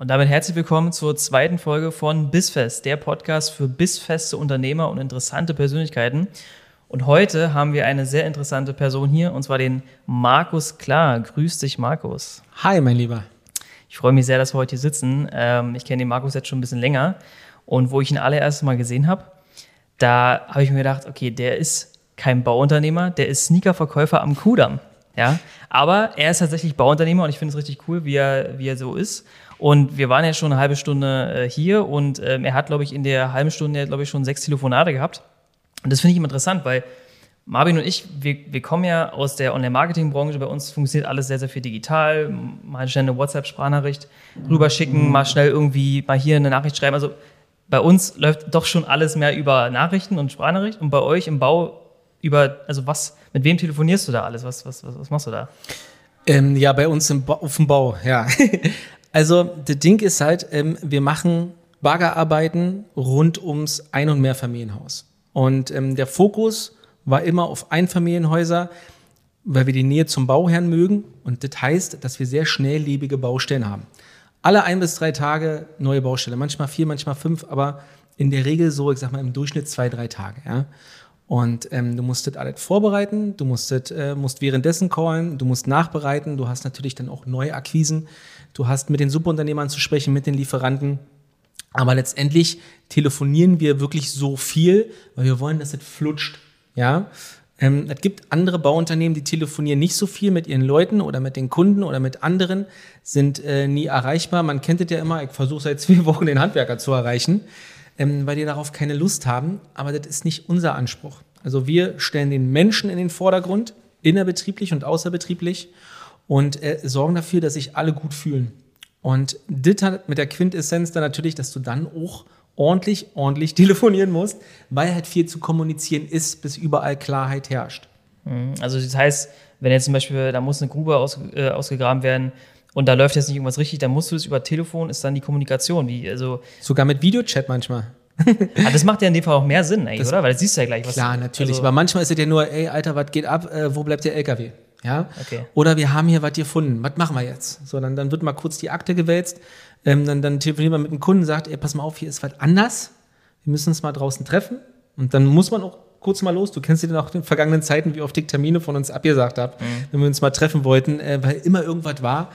Und damit herzlich willkommen zur zweiten Folge von Bissfest, der Podcast für bissfeste Unternehmer und interessante Persönlichkeiten. Und heute haben wir eine sehr interessante Person hier, und zwar den Markus Klar. Grüß dich, Markus. Hi, mein Lieber. Ich freue mich sehr, dass wir heute hier sitzen. Ähm, ich kenne den Markus jetzt schon ein bisschen länger. Und wo ich ihn allererst mal gesehen habe, da habe ich mir gedacht, okay, der ist kein Bauunternehmer, der ist Sneakerverkäufer am Kudamm. Ja, aber er ist tatsächlich Bauunternehmer und ich finde es richtig cool, wie er, wie er so ist. Und wir waren ja schon eine halbe Stunde äh, hier und ähm, er hat, glaube ich, in der halben Stunde, glaube ich, schon sechs Telefonate gehabt. Und das finde ich immer interessant, weil Marvin und ich, wir, wir kommen ja aus der Online-Marketing-Branche. Bei uns funktioniert alles sehr, sehr viel digital. Mal schnell eine WhatsApp-Sprachnachricht rüberschicken, mal schnell irgendwie mal hier eine Nachricht schreiben. Also bei uns läuft doch schon alles mehr über Nachrichten und Sprachnachricht. Und bei euch im Bau über, also was, mit wem telefonierst du da alles? Was, was, was, was machst du da? Ähm, ja, bei uns im ba auf dem Bau, ja. Also, das Ding ist halt, ähm, wir machen Baggerarbeiten rund ums Ein- und Mehrfamilienhaus. Und ähm, der Fokus war immer auf Einfamilienhäuser, weil wir die Nähe zum Bauherrn mögen. Und das heißt, dass wir sehr schnelllebige Baustellen haben. Alle ein bis drei Tage neue Baustelle. Manchmal vier, manchmal fünf, aber in der Regel so, ich sag mal, im Durchschnitt zwei, drei Tage. Ja? Und ähm, du musst das alles vorbereiten, du musst, das, äh, musst währenddessen callen, du musst nachbereiten, du hast natürlich dann auch neue Akquisen du hast mit den Subunternehmern zu sprechen, mit den Lieferanten. Aber letztendlich telefonieren wir wirklich so viel, weil wir wollen, dass es flutscht. Ja, ähm, es gibt andere Bauunternehmen, die telefonieren nicht so viel mit ihren Leuten oder mit den Kunden oder mit anderen, sind äh, nie erreichbar. Man kennt es ja immer, ich versuche seit zwei Wochen den Handwerker zu erreichen, ähm, weil die darauf keine Lust haben. Aber das ist nicht unser Anspruch. Also wir stellen den Menschen in den Vordergrund, innerbetrieblich und außerbetrieblich und äh, sorgen dafür, dass sich alle gut fühlen. Und das hat mit der Quintessenz dann natürlich, dass du dann auch ordentlich, ordentlich telefonieren musst, weil halt viel zu kommunizieren ist, bis überall Klarheit herrscht. Mhm. Also das heißt, wenn jetzt zum Beispiel, da muss eine Grube aus, äh, ausgegraben werden und da läuft jetzt nicht irgendwas richtig, dann musst du es über Telefon, ist dann die Kommunikation. Wie, also Sogar mit Videochat manchmal. ah, das macht ja in dem Fall auch mehr Sinn, eigentlich, das, oder? Weil das siehst du ja gleich, was Klar, natürlich. Also, aber manchmal ist es ja nur, ey, Alter, was geht ab? Äh, wo bleibt der LKW? Ja? Okay. Oder wir haben hier was gefunden, was machen wir jetzt? So, dann, dann wird mal kurz die Akte gewälzt, ähm, dann, dann telefoniert man mit dem Kunden, sagt, ey, pass mal auf, hier ist was anders, wir müssen uns mal draußen treffen. Und dann muss man auch kurz mal los. Du kennst ja auch in den vergangenen Zeiten, wie oft ich Termine von uns abgesagt habe, mhm. wenn wir uns mal treffen wollten, äh, weil immer irgendwas war.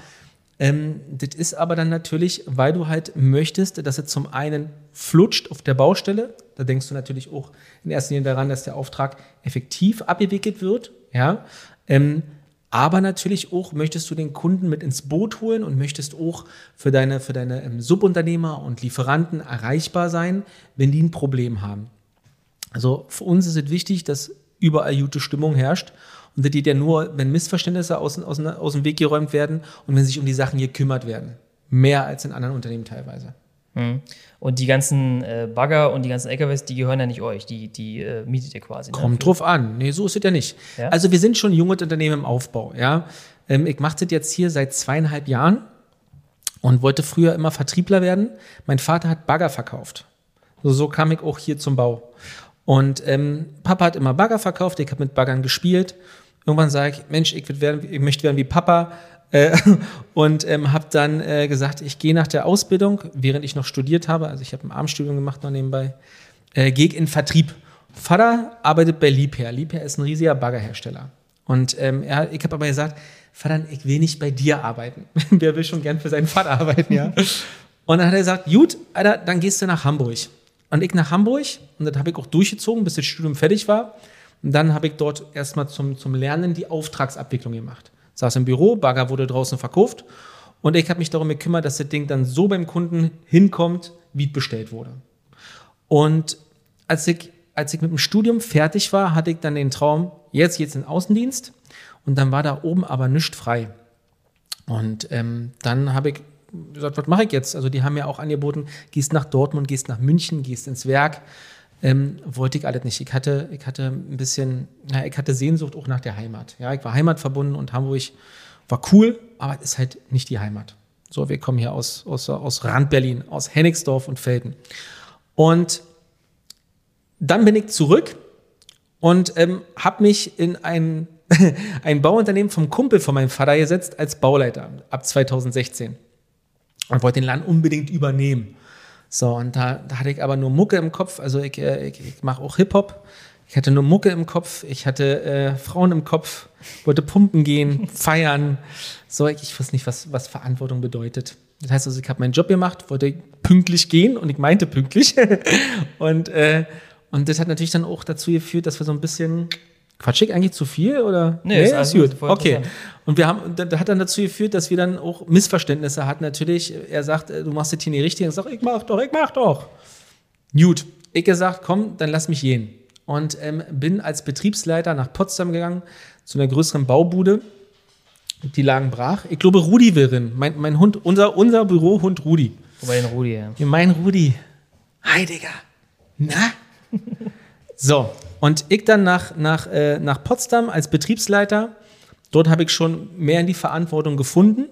Ähm, das ist aber dann natürlich, weil du halt möchtest, dass es zum einen flutscht auf der Baustelle. Da denkst du natürlich auch in erster Linie daran, dass der Auftrag effektiv abgewickelt wird. Ja, ähm, aber natürlich auch möchtest du den Kunden mit ins Boot holen und möchtest auch für deine, für deine ähm, Subunternehmer und Lieferanten erreichbar sein, wenn die ein Problem haben. Also für uns ist es wichtig, dass überall gute Stimmung herrscht. Und das geht ja nur, wenn Missverständnisse aus, aus, aus dem Weg geräumt werden und wenn sich um die Sachen gekümmert werden. Mehr als in anderen Unternehmen teilweise. Mhm. Und die ganzen äh, Bagger und die ganzen LKWs, die gehören ja nicht euch, die, die äh, mietet ihr quasi. Ne? Kommt drauf an. Nee, so ist es ja nicht. Ja? Also wir sind schon junge Unternehmen im Aufbau, ja. Ähm, ich mache das jetzt hier seit zweieinhalb Jahren und wollte früher immer Vertriebler werden. Mein Vater hat Bagger verkauft. So, so kam ich auch hier zum Bau. Und ähm, Papa hat immer Bagger verkauft, ich habe mit Baggern gespielt. Irgendwann sage ich, Mensch, ich, werden, ich möchte werden wie Papa äh, und ähm, habe dann äh, gesagt, ich gehe nach der Ausbildung, während ich noch studiert habe, also ich habe ein Abendstudium gemacht noch nebenbei, äh, gehe in Vertrieb. Vater arbeitet bei Liebherr. Liebherr ist ein riesiger Baggerhersteller. Und ähm, er, ich habe aber gesagt, Vater, ich will nicht bei dir arbeiten. Wer will schon gern für seinen Vater arbeiten, ja? Und dann hat er gesagt, gut, Alter, dann gehst du nach Hamburg. Und ich nach Hamburg, und das habe ich auch durchgezogen, bis das Studium fertig war. Und dann habe ich dort erstmal zum, zum Lernen die Auftragsabwicklung gemacht saß im Büro, Bagger wurde draußen verkauft und ich habe mich darum gekümmert, dass das Ding dann so beim Kunden hinkommt, wie es bestellt wurde. Und als ich, als ich mit dem Studium fertig war, hatte ich dann den Traum, jetzt geht's in den Außendienst und dann war da oben aber nichts frei. Und ähm, dann habe ich gesagt, was mache ich jetzt? Also die haben ja auch angeboten, gehst nach Dortmund, gehst nach München, gehst ins Werk ähm, wollte ich alles nicht. Ich hatte, ich hatte ein bisschen, ja, ich hatte Sehnsucht auch nach der Heimat. Ja, ich war heimatverbunden und Hamburg war cool, aber es ist halt nicht die Heimat. So, wir kommen hier aus, aus, aus Rand-Berlin, aus Hennigsdorf und Felden. Und dann bin ich zurück und ähm, habe mich in ein, ein Bauunternehmen vom Kumpel von meinem Vater gesetzt als Bauleiter ab 2016. und wollte den Laden unbedingt übernehmen. So, und da, da hatte ich aber nur Mucke im Kopf. Also ich, äh, ich, ich mache auch Hip-Hop. Ich hatte nur Mucke im Kopf, ich hatte äh, Frauen im Kopf, wollte pumpen gehen, feiern. So, ich, ich wusste nicht, was, was Verantwortung bedeutet. Das heißt also, ich habe meinen Job gemacht, wollte pünktlich gehen und ich meinte pünktlich. und, äh, und das hat natürlich dann auch dazu geführt, dass wir so ein bisschen Quatsch ich eigentlich zu viel oder? Nee, nee ist, ist gut. Okay. Und wir haben, das hat dann dazu geführt, dass wir dann auch Missverständnisse hatten. Natürlich, er sagt, äh, du machst das hier nicht richtig. Ich sage, ich mach doch, ich mach doch. Gut. Ich gesagt, komm, dann lass mich gehen. Und ähm, bin als Betriebsleiter nach Potsdam gegangen, zu einer größeren Baubude. Die lagen brach. Ich glaube, Rudi will rein. Mein, mein Hund, unser, unser Bürohund Rudi. Wobei den Rudi, ja. Mein Rudi. Hi, Digga. Na? so, und ich dann nach, nach, äh, nach Potsdam als Betriebsleiter. Dort habe ich schon mehr in die Verantwortung gefunden.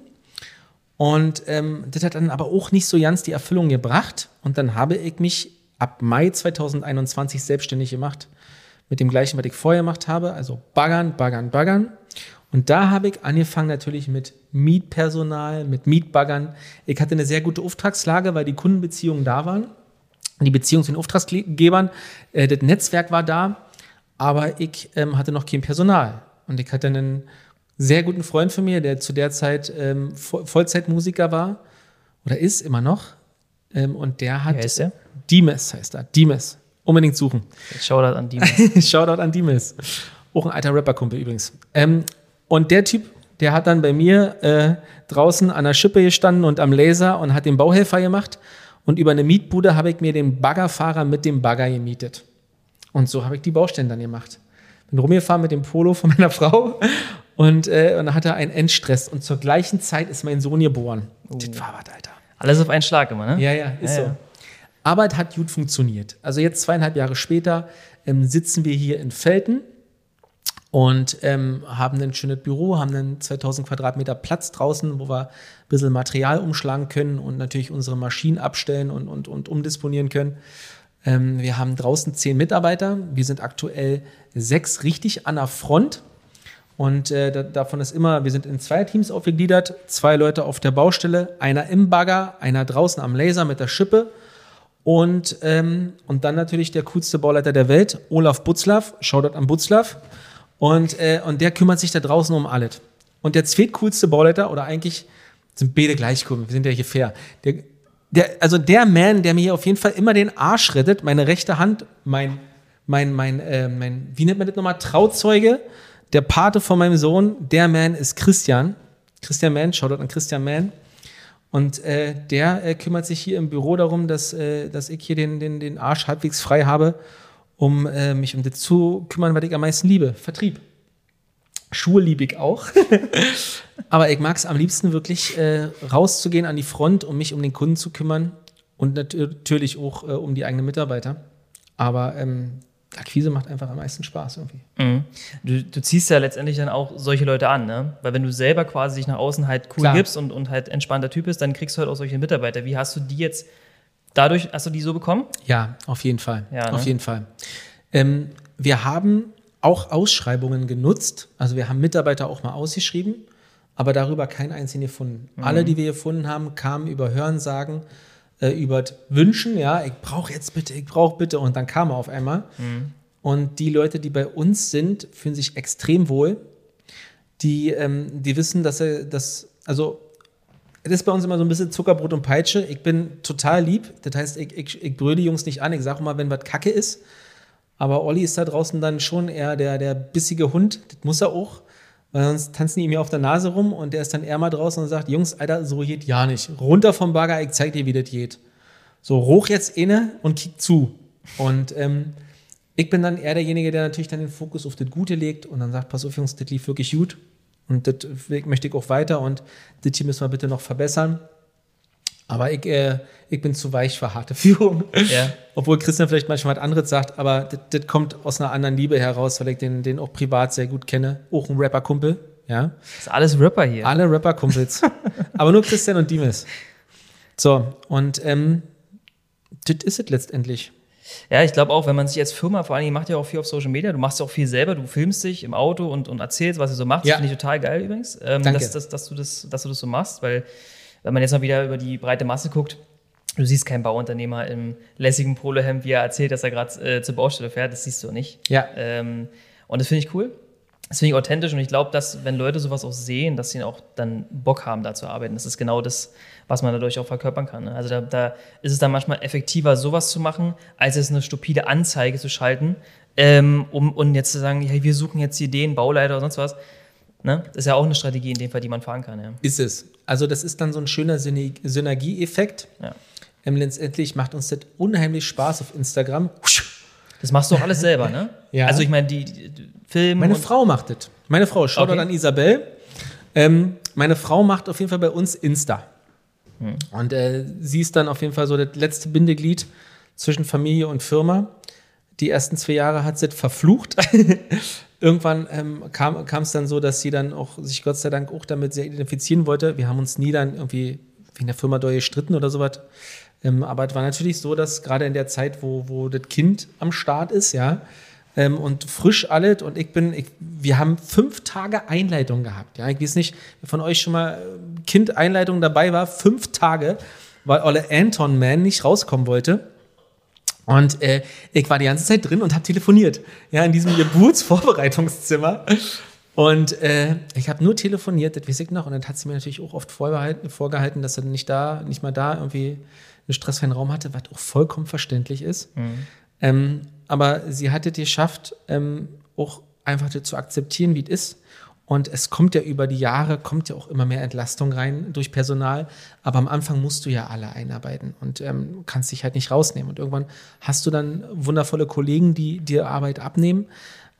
Und ähm, das hat dann aber auch nicht so ganz die Erfüllung gebracht. Und dann habe ich mich ab Mai 2021 selbstständig gemacht. Mit dem gleichen, was ich vorher gemacht habe. Also baggern, baggern, baggern. Und da habe ich angefangen natürlich mit Mietpersonal, mit Mietbaggern. Ich hatte eine sehr gute Auftragslage, weil die Kundenbeziehungen da waren die Beziehung zu den Auftragsgebern, äh, das Netzwerk war da, aber ich ähm, hatte noch kein Personal. Und ich hatte einen sehr guten Freund von mir, der zu der Zeit ähm, Vollzeitmusiker war oder ist immer noch. Ähm, und der hat. Wer ist der? Dimes heißt er. Dimes. Unbedingt suchen. Shoutout an Dimes. Shoutout an Dimes. Auch ein alter Rapperkumpel übrigens. Ähm, und der Typ, der hat dann bei mir äh, draußen an der Schippe gestanden und am Laser und hat den Bauhelfer gemacht. Und über eine Mietbude habe ich mir den Baggerfahrer mit dem Bagger gemietet. Und so habe ich die Baustellen dann gemacht. Bin rumgefahren mit dem Polo von meiner Frau und, äh, und dann hatte er einen Endstress. Und zur gleichen Zeit ist mein Sohn geboren. Oh. Das war was, Alter. Alles auf einen Schlag immer, ne? Ja, ja, ist ja, so. Ja. Aber es hat gut funktioniert. Also jetzt zweieinhalb Jahre später ähm, sitzen wir hier in Felten und ähm, haben ein schönes Büro, haben einen 2000 Quadratmeter Platz draußen, wo wir ein bisschen Material umschlagen können und natürlich unsere Maschinen abstellen und, und, und umdisponieren können. Ähm, wir haben draußen zehn Mitarbeiter. Wir sind aktuell sechs richtig an der Front. Und äh, davon ist immer, wir sind in zwei Teams aufgegliedert, zwei Leute auf der Baustelle, einer im Bagger, einer draußen am Laser mit der Schippe. Und, ähm, und dann natürlich der coolste Bauleiter der Welt, Olaf Butzlaff. Shoutout an Butzlaff. Und, äh, und der kümmert sich da draußen um alles. Und der zweitcoolste Bauleiter, oder eigentlich sind beide gleich cool, wir sind ja hier fair. Der, der, also der Man, der mir hier auf jeden Fall immer den Arsch rettet, meine rechte Hand, mein, mein, mein, äh, mein, wie nennt man das nochmal, Trauzeuge, der Pate von meinem Sohn, der Man ist Christian. Christian Mann, schaut dort an Christian Mann. Und äh, der äh, kümmert sich hier im Büro darum, dass, äh, dass ich hier den, den, den Arsch halbwegs frei habe um äh, mich um das zu kümmern, was ich am meisten liebe. Vertrieb. Schuhe liebe ich auch. Aber ich mag es am liebsten wirklich äh, rauszugehen an die Front, um mich um den Kunden zu kümmern und natürlich auch äh, um die eigenen Mitarbeiter. Aber ähm, Akquise macht einfach am meisten Spaß irgendwie. Mhm. Du, du, ziehst ja letztendlich dann auch solche Leute an, ne? Weil wenn du selber quasi dich nach außen halt cool Klar. gibst und, und halt entspannter Typ bist, dann kriegst du halt auch solche Mitarbeiter. Wie hast du die jetzt Dadurch hast du die so bekommen? Ja, auf jeden Fall. Ja, ne? Auf jeden Fall. Ähm, wir haben auch Ausschreibungen genutzt. Also wir haben Mitarbeiter auch mal ausgeschrieben, aber darüber keinen einzigen gefunden. Mhm. Alle, die wir gefunden haben, kamen über Hörensagen, äh, über Wünschen. Ja, ich brauche jetzt bitte, ich brauche bitte. Und dann kam er auf einmal. Mhm. Und die Leute, die bei uns sind, fühlen sich extrem wohl. Die, ähm, die wissen, dass er das, also das ist bei uns immer so ein bisschen Zuckerbrot und Peitsche. Ich bin total lieb. Das heißt, ich, ich, ich brülle die Jungs nicht an. Ich sage immer, wenn was Kacke ist. Aber Olli ist da draußen dann schon eher der, der bissige Hund. Das muss er auch. Weil sonst tanzen die ihm ja auf der Nase rum und der ist dann eher mal draußen und sagt: Jungs, Alter, so geht ja nicht. Runter vom Bagger, ich zeig dir, wie das geht. So, hoch jetzt inne und kick zu. Und ähm, ich bin dann eher derjenige, der natürlich dann den Fokus auf das Gute legt und dann sagt: Pass auf, Jungs, das lief wirklich gut. Und das möchte ich auch weiter und das hier müssen wir bitte noch verbessern. Aber ich, äh, ich bin zu weich für harte Führung. Ja. Obwohl Christian vielleicht manchmal was anderes sagt, aber das, das kommt aus einer anderen Liebe heraus, weil ich den, den auch privat sehr gut kenne. Auch ein Rapper-Kumpel. Ja. Das ist alles Rapper hier. Alle Rapper-Kumpels. aber nur Christian und Dimes. So, und ähm, das ist es letztendlich. Ja, ich glaube auch, wenn man sich als Firma, vor allen Dingen macht ja auch viel auf Social Media, du machst ja auch viel selber, du filmst dich im Auto und, und erzählst, was du so machst. Ja. Finde ich total geil übrigens, ähm, dass, dass, dass, du das, dass du das so machst, weil wenn man jetzt mal wieder über die breite Masse guckt, du siehst keinen Bauunternehmer im lässigen Polohemd, wie er erzählt, dass er gerade äh, zur Baustelle fährt. Das siehst du nicht. Ja. Ähm, und das finde ich cool. Das finde ich authentisch und ich glaube, dass wenn Leute sowas auch sehen, dass sie auch dann Bock haben, da zu arbeiten. Das ist genau das, was man dadurch auch verkörpern kann. Ne? Also da, da, ist es dann manchmal effektiver, sowas zu machen, als es eine stupide Anzeige zu schalten, ähm, um und jetzt zu sagen, ja, wir suchen jetzt Ideen, Bauleiter oder sonst was. Ne? Das ist ja auch eine Strategie in dem Fall, die man fahren kann. Ja. Ist es. Also das ist dann so ein schöner Synergieeffekt. Ja. Ähm, letztendlich macht uns das unheimlich Spaß auf Instagram. Das machst du auch alles selber, ne? ja. Also ich meine, die, die Filme. Meine Frau macht das. Meine Frau, schaut okay. an Isabel. Ähm, meine Frau macht auf jeden Fall bei uns Insta. Hm. Und äh, sie ist dann auf jeden Fall so das letzte Bindeglied zwischen Familie und Firma. Die ersten zwei Jahre hat sie verflucht. Irgendwann ähm, kam es dann so, dass sie dann auch sich Gott sei Dank auch damit sehr identifizieren wollte. Wir haben uns nie dann irgendwie wegen der Firma doll gestritten oder sowas. Ähm, aber es war natürlich so, dass gerade in der Zeit, wo, wo das Kind am Start ist, ja, ähm, und frisch alles und ich bin, ich, wir haben fünf Tage Einleitung gehabt. Ja, ich weiß nicht, wer von euch schon mal äh, Kind-Einleitung dabei war, fünf Tage, weil Olle Anton Man nicht rauskommen wollte. Und äh, ich war die ganze Zeit drin und habe telefoniert. Ja, in diesem Geburtsvorbereitungszimmer. Und äh, ich habe nur telefoniert, das weiß ich noch. Und dann hat sie mir natürlich auch oft vorgehalten, dass er nicht da, nicht mal da irgendwie einen stressfreien Raum hatte, was auch vollkommen verständlich ist. Mhm. Ähm, aber sie hat es geschafft, ähm, auch einfach zu akzeptieren, wie es ist. Und es kommt ja über die Jahre, kommt ja auch immer mehr Entlastung rein durch Personal. Aber am Anfang musst du ja alle einarbeiten und ähm, kannst dich halt nicht rausnehmen. Und irgendwann hast du dann wundervolle Kollegen, die dir Arbeit abnehmen.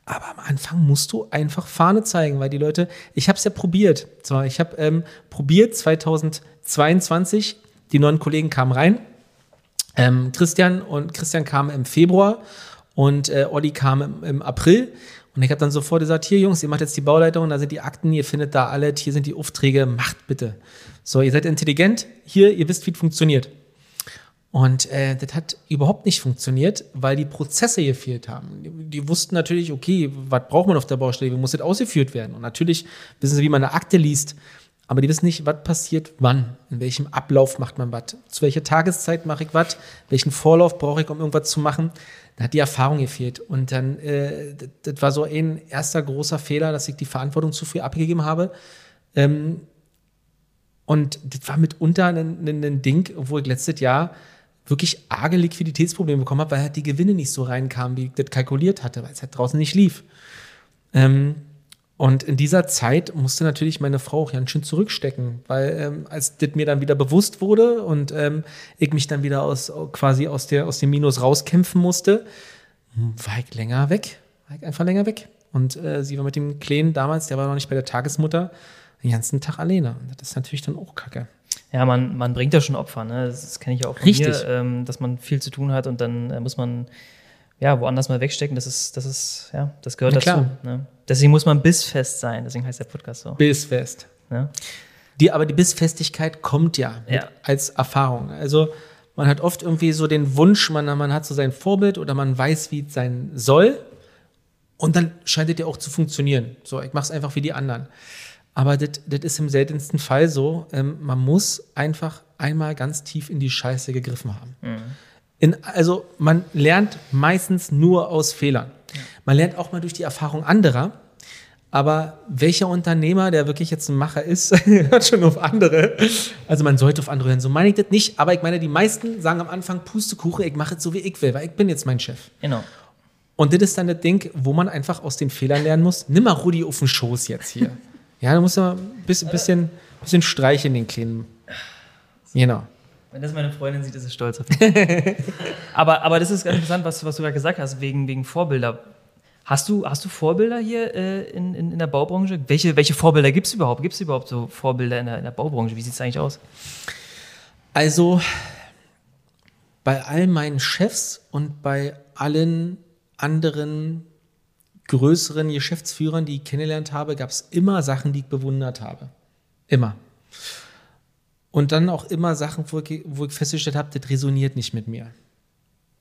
Aber am Anfang musst du einfach Fahne zeigen, weil die Leute, ich habe es ja probiert. So, ich habe ähm, probiert 2022, die neuen Kollegen kamen rein. Ähm, Christian und Christian kam im Februar und äh, Olli kam im, im April. Und ich habe dann sofort gesagt, hier Jungs, ihr macht jetzt die Bauleitung, da sind die Akten, ihr findet da alles, hier sind die Aufträge, macht bitte. So, ihr seid intelligent, hier, ihr wisst, wie es funktioniert. Und äh, das hat überhaupt nicht funktioniert, weil die Prozesse gefehlt haben. Die, die, wussten natürlich, okay, was braucht man auf der Baustelle, wie muss das ausgeführt werden? Und natürlich wissen sie, wie man eine Akte liest, aber die wissen nicht, was passiert wann, in welchem Ablauf macht man was, zu welcher Tageszeit mache ich was, welchen Vorlauf brauche ich, um irgendwas zu machen. Da hat die Erfahrung gefehlt. Und dann, äh, das, war so ein erster großer Fehler, dass ich die Verantwortung zu früh abgegeben habe. Ähm, und das war mitunter ein, ein, ein Ding, wo ich letztes Jahr wirklich arge Liquiditätsprobleme bekommen habe, weil halt die Gewinne nicht so reinkamen, wie ich das kalkuliert hatte, weil es halt draußen nicht lief. Ähm, und in dieser Zeit musste natürlich meine Frau auch ganz schön zurückstecken, weil ähm, als das mir dann wieder bewusst wurde und ähm, ich mich dann wieder aus quasi aus der aus dem Minus rauskämpfen musste, war ich länger weg, war ich einfach länger weg. Und äh, sie war mit dem Kleinen damals, der war noch nicht bei der Tagesmutter, den ganzen Tag alleine. Und das ist natürlich dann auch Kacke. Ja, man, man bringt ja schon Opfer, ne? Das kenne ich ja auch von Richtig. mir, ähm, dass man viel zu tun hat und dann äh, muss man ja, woanders mal wegstecken, das ist, das ist, ja, das gehört dazu. Ne? Deswegen muss man bissfest sein, deswegen heißt der Podcast so. Bissfest. Ja? Die, aber die Bissfestigkeit kommt ja, ja. als Erfahrung. Also man hat oft irgendwie so den Wunsch, man, man hat so sein Vorbild oder man weiß, wie es sein soll. Und dann scheint es ja auch zu funktionieren. So, ich mache es einfach wie die anderen. Aber das ist im seltensten Fall so. Ähm, man muss einfach einmal ganz tief in die Scheiße gegriffen haben. Mhm. In, also man lernt meistens nur aus Fehlern. Man lernt auch mal durch die Erfahrung anderer. Aber welcher Unternehmer, der wirklich jetzt ein Macher ist, hört schon auf andere. Also man sollte auf andere hören. So meine ich das nicht. Aber ich meine, die meisten sagen am Anfang, Pustekuchen, ich mache es so, wie ich will, weil ich bin jetzt mein Chef. Genau. Und das ist dann das Ding, wo man einfach aus den Fehlern lernen muss. Nimm mal Rudi auf den Schoß jetzt hier. ja, du musst mal ein bisschen, bisschen, bisschen streicheln, den kleinen. Genau. Wenn das meine Freundin sieht, ist sie stolz auf mich. aber, aber das ist ganz interessant, was, was du gerade gesagt hast, wegen, wegen Vorbilder. Hast du, hast du Vorbilder hier äh, in, in, in, der Baubranche? Welche, welche Vorbilder gibt es überhaupt? Gibt es überhaupt so Vorbilder in der, in der Baubranche? Wie sieht es eigentlich aus? Also, bei all meinen Chefs und bei allen anderen größeren Geschäftsführern, die ich kennengelernt habe, gab es immer Sachen, die ich bewundert habe. Immer. Und dann auch immer Sachen, wo ich, wo ich festgestellt habe, das resoniert nicht mit mir.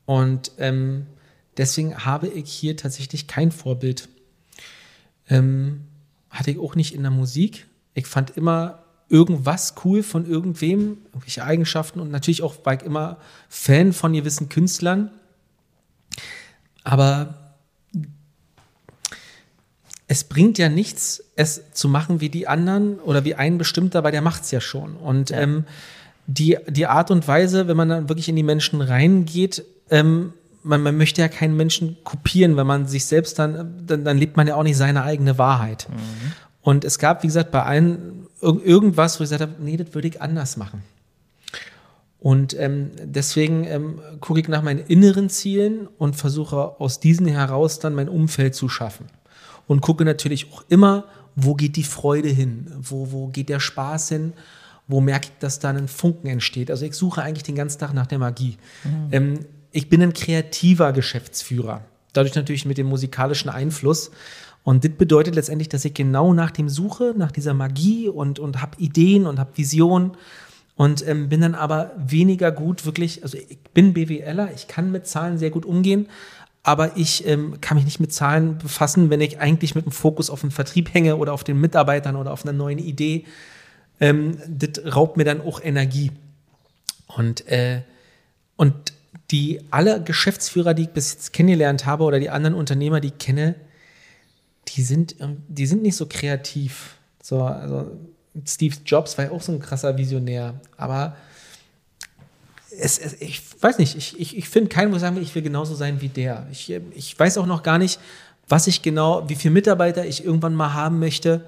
Und ähm, deswegen habe ich hier tatsächlich kein Vorbild. Ähm, hatte ich auch nicht in der Musik. Ich fand immer irgendwas cool von irgendwem, irgendwelche Eigenschaften und natürlich auch war ich immer Fan von gewissen Künstlern. Aber es bringt ja nichts, es zu machen wie die anderen oder wie ein bestimmter, weil der macht es ja schon. Und ja. ähm, die, die Art und Weise, wenn man dann wirklich in die Menschen reingeht, ähm, man, man möchte ja keinen Menschen kopieren, wenn man sich selbst dann, dann, dann lebt man ja auch nicht seine eigene Wahrheit. Mhm. Und es gab, wie gesagt, bei allen irgendwas, wo ich gesagt habe, nee, das würde ich anders machen. Und ähm, deswegen ähm, gucke ich nach meinen inneren Zielen und versuche aus diesen heraus dann mein Umfeld zu schaffen. Und gucke natürlich auch immer, wo geht die Freude hin? Wo, wo geht der Spaß hin? Wo merke ich, dass da ein Funken entsteht? Also ich suche eigentlich den ganzen Tag nach der Magie. Mhm. Ähm, ich bin ein kreativer Geschäftsführer. Dadurch natürlich mit dem musikalischen Einfluss. Und das bedeutet letztendlich, dass ich genau nach dem suche, nach dieser Magie und, und habe Ideen und habe Visionen und ähm, bin dann aber weniger gut wirklich, also ich bin BWLer, ich kann mit Zahlen sehr gut umgehen, aber ich ähm, kann mich nicht mit Zahlen befassen, wenn ich eigentlich mit dem Fokus auf den Vertrieb hänge oder auf den Mitarbeitern oder auf einer neuen Idee. Ähm, das raubt mir dann auch Energie. Und, äh, und die alle Geschäftsführer, die ich bis jetzt kennengelernt habe oder die anderen Unternehmer, die ich kenne, die sind, die sind nicht so kreativ. So, also Steve Jobs war ja auch so ein krasser Visionär, aber es, es, ich weiß nicht, ich, ich, ich finde keinen, wo sagen will, ich will genauso sein wie der. Ich, ich weiß auch noch gar nicht, was ich genau, wie viele Mitarbeiter ich irgendwann mal haben möchte.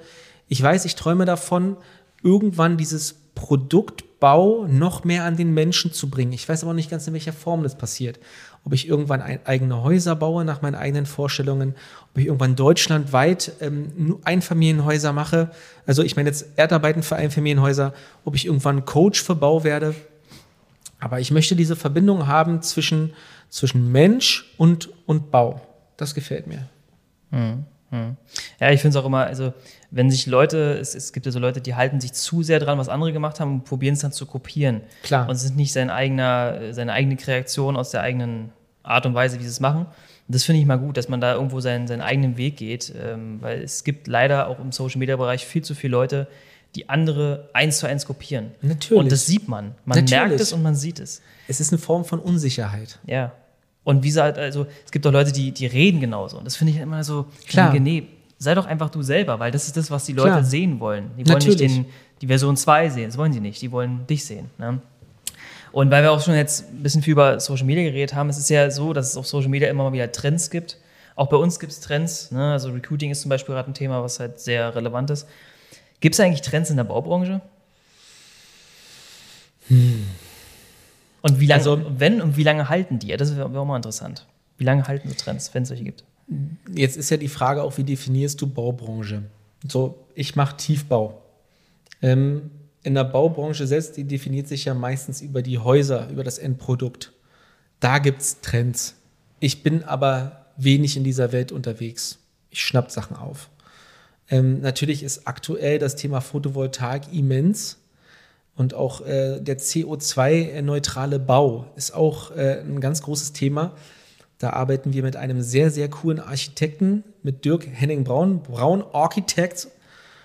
Ich weiß, ich träume davon, irgendwann dieses Produktbau noch mehr an den Menschen zu bringen. Ich weiß aber nicht ganz, in welcher Form das passiert ob ich irgendwann eigene Häuser baue nach meinen eigenen Vorstellungen, ob ich irgendwann deutschlandweit ähm, Einfamilienhäuser mache. Also ich meine jetzt Erdarbeiten für Einfamilienhäuser, ob ich irgendwann Coach für Bau werde. Aber ich möchte diese Verbindung haben zwischen, zwischen Mensch und, und Bau. Das gefällt mir. Hm, hm. Ja, ich finde es auch immer, also wenn sich Leute, es, es gibt ja so Leute, die halten sich zu sehr dran, was andere gemacht haben und probieren es dann zu kopieren. Klar. Und es ist nicht sein eigener, seine eigene Kreation aus der eigenen Art und Weise, wie sie es machen. Und das finde ich mal gut, dass man da irgendwo seinen, seinen eigenen Weg geht, ähm, weil es gibt leider auch im Social Media Bereich viel zu viele Leute, die andere eins zu eins kopieren. Natürlich. Und das sieht man. Man Natürlich. merkt es und man sieht es. Es ist eine Form von Unsicherheit. Ja. Und wie gesagt, also es gibt auch Leute, die, die reden genauso. Und das finde ich immer so, Klar. nee, sei doch einfach du selber, weil das ist das, was die Leute Klar. sehen wollen. Die wollen Natürlich. nicht den, die Version 2 sehen, das wollen sie nicht. Die wollen dich sehen. Ne? Und weil wir auch schon jetzt ein bisschen viel über Social Media geredet haben, es ist ja so, dass es auf Social Media immer mal wieder Trends gibt. Auch bei uns gibt es Trends. Ne? Also Recruiting ist zum Beispiel gerade ein Thema, was halt sehr relevant ist. Gibt es eigentlich Trends in der Baubranche? Hm. Und wie lange, also, wenn und wie lange halten die? Das wäre auch mal interessant. Wie lange halten so Trends, wenn es solche gibt? Jetzt ist ja die Frage auch, wie definierst du Baubranche? So, ich mache Tiefbau. Ähm, in der Baubranche selbst, die definiert sich ja meistens über die Häuser, über das Endprodukt. Da gibt es Trends. Ich bin aber wenig in dieser Welt unterwegs. Ich schnapp Sachen auf. Ähm, natürlich ist aktuell das Thema Photovoltaik immens und auch äh, der CO2-neutrale Bau ist auch äh, ein ganz großes Thema. Da arbeiten wir mit einem sehr, sehr coolen Architekten, mit Dirk Henning Braun, Braun Architects.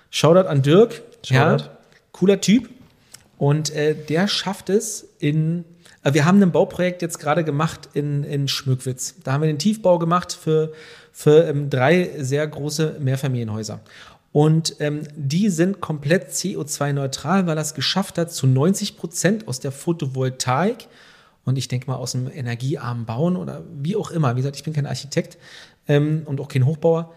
Shoutout an Dirk. Shoutout. Ja, cooler Typ. Und äh, der schafft es in. Äh, wir haben ein Bauprojekt jetzt gerade gemacht in, in Schmückwitz. Da haben wir den Tiefbau gemacht für, für ähm, drei sehr große Mehrfamilienhäuser. Und ähm, die sind komplett CO2-neutral, weil er es geschafft hat, zu 90 Prozent aus der Photovoltaik und ich denke mal aus dem energiearmen Bauen oder wie auch immer, wie gesagt, ich bin kein Architekt ähm, und auch kein Hochbauer,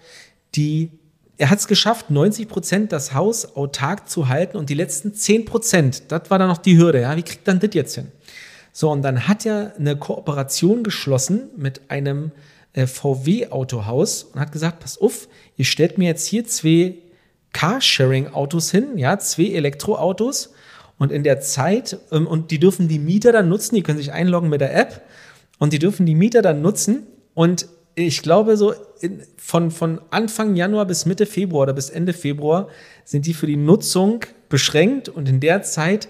die, er hat es geschafft, 90 Prozent das Haus autark zu halten und die letzten 10 Prozent, das war dann noch die Hürde, ja, wie kriegt dann das jetzt hin? So, und dann hat er eine Kooperation geschlossen mit einem äh, VW-Autohaus und hat gesagt, pass auf, ihr stellt mir jetzt hier zwei Carsharing-Autos hin, ja, zwei Elektroautos. Und in der Zeit, ähm, und die dürfen die Mieter dann nutzen, die können sich einloggen mit der App. Und die dürfen die Mieter dann nutzen. Und ich glaube, so in, von, von Anfang Januar bis Mitte Februar oder bis Ende Februar sind die für die Nutzung beschränkt. Und in der Zeit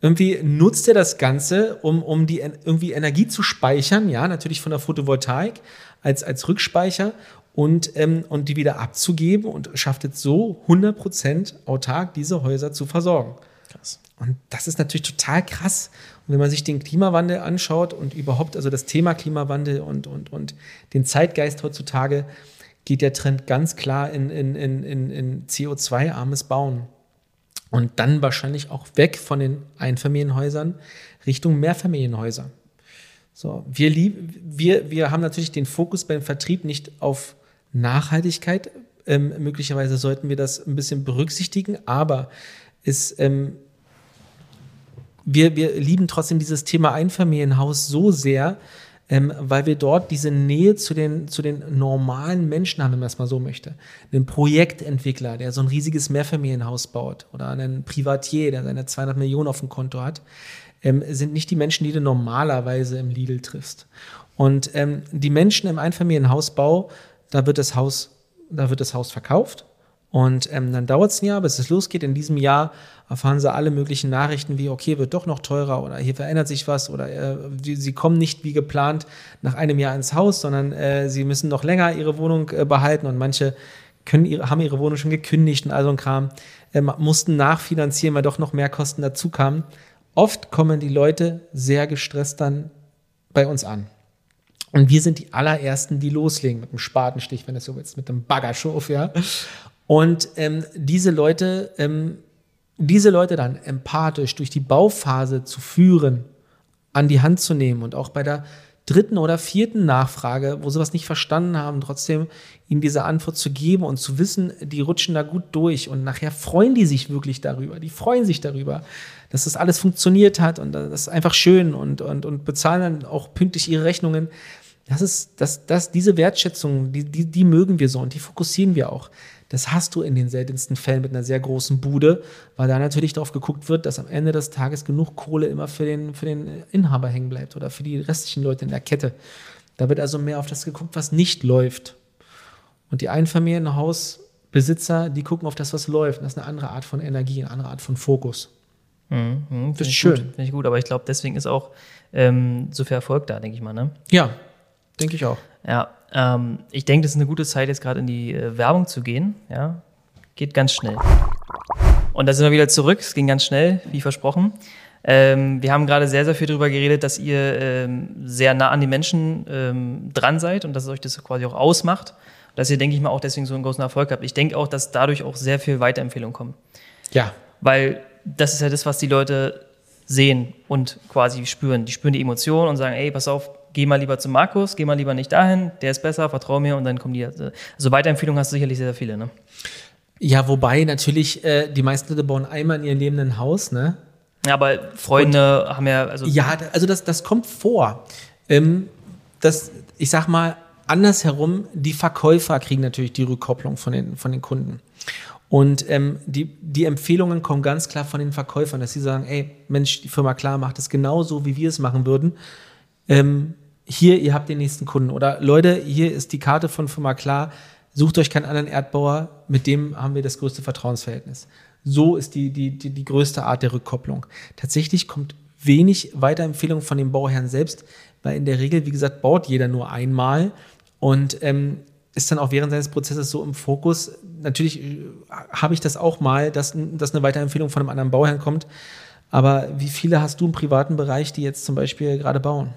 irgendwie nutzt er das Ganze, um, um die irgendwie Energie zu speichern, ja, natürlich von der Photovoltaik als, als Rückspeicher und, ähm, und die wieder abzugeben und schafft jetzt so 100% autark diese Häuser zu versorgen. Krass. Und das ist natürlich total krass. Und wenn man sich den Klimawandel anschaut und überhaupt, also das Thema Klimawandel und, und, und den Zeitgeist heutzutage, geht der Trend ganz klar in, in, in, in, in CO2-armes Bauen. Und dann wahrscheinlich auch weg von den Einfamilienhäusern Richtung Mehrfamilienhäuser. So, wir, wir, wir haben natürlich den Fokus beim Vertrieb nicht auf Nachhaltigkeit. Ähm, möglicherweise sollten wir das ein bisschen berücksichtigen, aber es, ähm, wir, wir lieben trotzdem dieses Thema Einfamilienhaus so sehr, ähm, weil wir dort diese Nähe zu den, zu den normalen Menschen haben, wenn man es mal so möchte. Einen Projektentwickler, der so ein riesiges Mehrfamilienhaus baut oder einen Privatier, der seine 200 Millionen auf dem Konto hat, ähm, sind nicht die Menschen, die du normalerweise im Lidl triffst. Und ähm, die Menschen im Einfamilienhausbau, da wird das Haus, da wird das Haus verkauft und ähm, dann dauert es ein Jahr, bis es losgeht. In diesem Jahr erfahren sie alle möglichen Nachrichten wie, okay, wird doch noch teurer oder hier verändert sich was oder äh, sie kommen nicht wie geplant nach einem Jahr ins Haus, sondern äh, sie müssen noch länger ihre Wohnung äh, behalten und manche können ihre, haben ihre Wohnung schon gekündigt und all so ein Kram, ähm, mussten nachfinanzieren, weil doch noch mehr Kosten dazu kamen. Oft kommen die Leute sehr gestresst dann bei uns an. Und wir sind die allerersten, die loslegen mit dem Spatenstich, wenn du so willst, mit dem Baggerschurf, ja. Und ähm, diese Leute, ähm, diese Leute dann empathisch durch die Bauphase zu führen, an die Hand zu nehmen und auch bei der dritten oder vierten Nachfrage, wo sie was nicht verstanden haben, trotzdem ihnen diese Antwort zu geben und zu wissen, die rutschen da gut durch und nachher freuen die sich wirklich darüber. Die freuen sich darüber, dass das alles funktioniert hat und das ist einfach schön und, und, und bezahlen dann auch pünktlich ihre Rechnungen. Das ist, das, das, diese Wertschätzung, die, die, die mögen wir so und die fokussieren wir auch. Das hast du in den seltensten Fällen mit einer sehr großen Bude, weil da natürlich darauf geguckt wird, dass am Ende des Tages genug Kohle immer für den, für den Inhaber hängen bleibt oder für die restlichen Leute in der Kette. Da wird also mehr auf das geguckt, was nicht läuft. Und die Einfamilienhausbesitzer, die gucken auf das, was läuft. das ist eine andere Art von Energie, eine andere Art von Fokus. Mhm, mhm das ist schön. Finde ich gut, aber ich glaube, deswegen ist auch ähm, so viel Erfolg da, denke ich mal. Ne? Ja, denke ich auch. Ja, ähm, ich denke, das ist eine gute Zeit, jetzt gerade in die äh, Werbung zu gehen. Ja, geht ganz schnell. Und da sind wir wieder zurück. Es ging ganz schnell, wie versprochen. Ähm, wir haben gerade sehr, sehr viel darüber geredet, dass ihr ähm, sehr nah an die Menschen ähm, dran seid und dass es euch das quasi auch ausmacht. Dass ihr, denke ich mal, auch deswegen so einen großen Erfolg habt. Ich denke auch, dass dadurch auch sehr viel Weiterempfehlungen kommen. Ja. Weil das ist ja das, was die Leute sehen und quasi spüren. Die spüren die Emotionen und sagen, ey, pass auf, geh mal lieber zu Markus, geh mal lieber nicht dahin, der ist besser, vertrau mir und dann kommen die. Also Weiterempfehlungen hast du sicherlich sehr, sehr viele, ne? Ja, wobei natürlich äh, die meisten Leute bauen einmal in ihrem Leben ein Haus, ne? Ja, aber Freunde und, haben ja. Also ja, also das, das kommt vor. Ähm, das, ich sag mal, andersherum, die Verkäufer kriegen natürlich die Rückkopplung von den, von den Kunden. Und ähm, die, die Empfehlungen kommen ganz klar von den Verkäufern, dass sie sagen, ey, Mensch, die Firma Klar macht es genauso, wie wir es machen würden. Ähm, hier, ihr habt den nächsten Kunden. Oder Leute, hier ist die Karte von Firma Klar, sucht euch keinen anderen Erdbauer, mit dem haben wir das größte Vertrauensverhältnis. So ist die, die, die, die größte Art der Rückkopplung. Tatsächlich kommt wenig Weiterempfehlung von dem Bauherrn selbst, weil in der Regel, wie gesagt, baut jeder nur einmal und ähm, ist dann auch während seines Prozesses so im Fokus. Natürlich äh, habe ich das auch mal, dass, dass eine Weiterempfehlung von einem anderen Bauherrn kommt. Aber wie viele hast du im privaten Bereich, die jetzt zum Beispiel gerade bauen?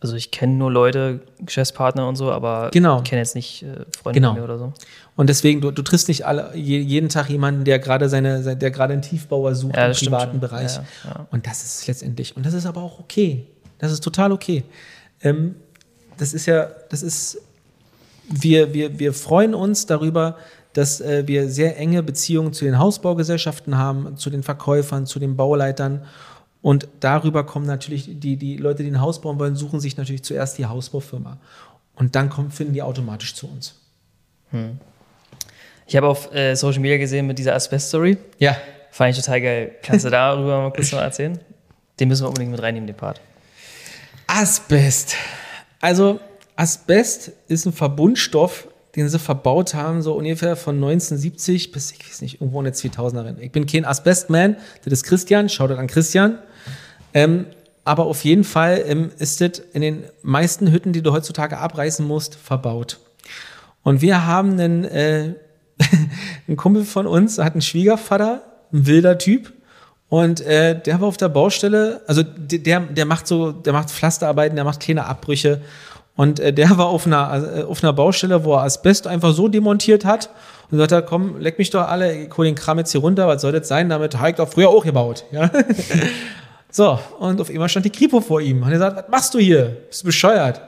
Also ich kenne nur Leute, Geschäftspartner und so, aber genau. ich kenne jetzt nicht äh, Freunde genau. oder so. Und deswegen, du, du triffst nicht alle, jeden Tag jemanden, der gerade seine, der gerade einen Tiefbauer sucht ja, im privaten Bereich. Ja, ja. Und das ist letztendlich. Und das ist aber auch okay. Das ist total okay. Ähm, das ist ja, das ist, wir, wir, wir freuen uns darüber, dass äh, wir sehr enge Beziehungen zu den Hausbaugesellschaften haben, zu den Verkäufern, zu den Bauleitern und darüber kommen natürlich die, die Leute, die ein Haus bauen wollen, suchen sich natürlich zuerst die Hausbaufirma. Und dann kommen, finden die automatisch zu uns. Hm. Ich habe auf äh, Social Media gesehen mit dieser Asbest-Story. Ja. Fand ich total geil. Kannst du darüber mal kurz noch erzählen? Den müssen wir unbedingt mit reinnehmen, den Part. Asbest. Also, Asbest ist ein Verbundstoff, den sie verbaut haben, so ungefähr von 1970 bis, ich weiß nicht, irgendwo in der 2000er. Ich bin kein Asbestman, das ist Christian, schaut an Christian. Ähm, aber auf jeden Fall ähm, ist das in den meisten Hütten, die du heutzutage abreißen musst, verbaut. Und wir haben einen, äh, einen Kumpel von uns, hat einen Schwiegervater, ein wilder Typ. Und äh, der war auf der Baustelle, also der, der macht so, der macht Pflasterarbeiten, der macht kleine Abbrüche. Und äh, der war auf einer, äh, auf einer Baustelle, wo er Asbest einfach so demontiert hat und sagt er, komm, leck mich doch alle, ich hol den Kram jetzt hier runter, was soll das sein? Damit habe ich doch früher auch gebaut. Ja? so, und auf einmal stand die Kripo vor ihm. Und er sagt, was machst du hier? Bist du bescheuert?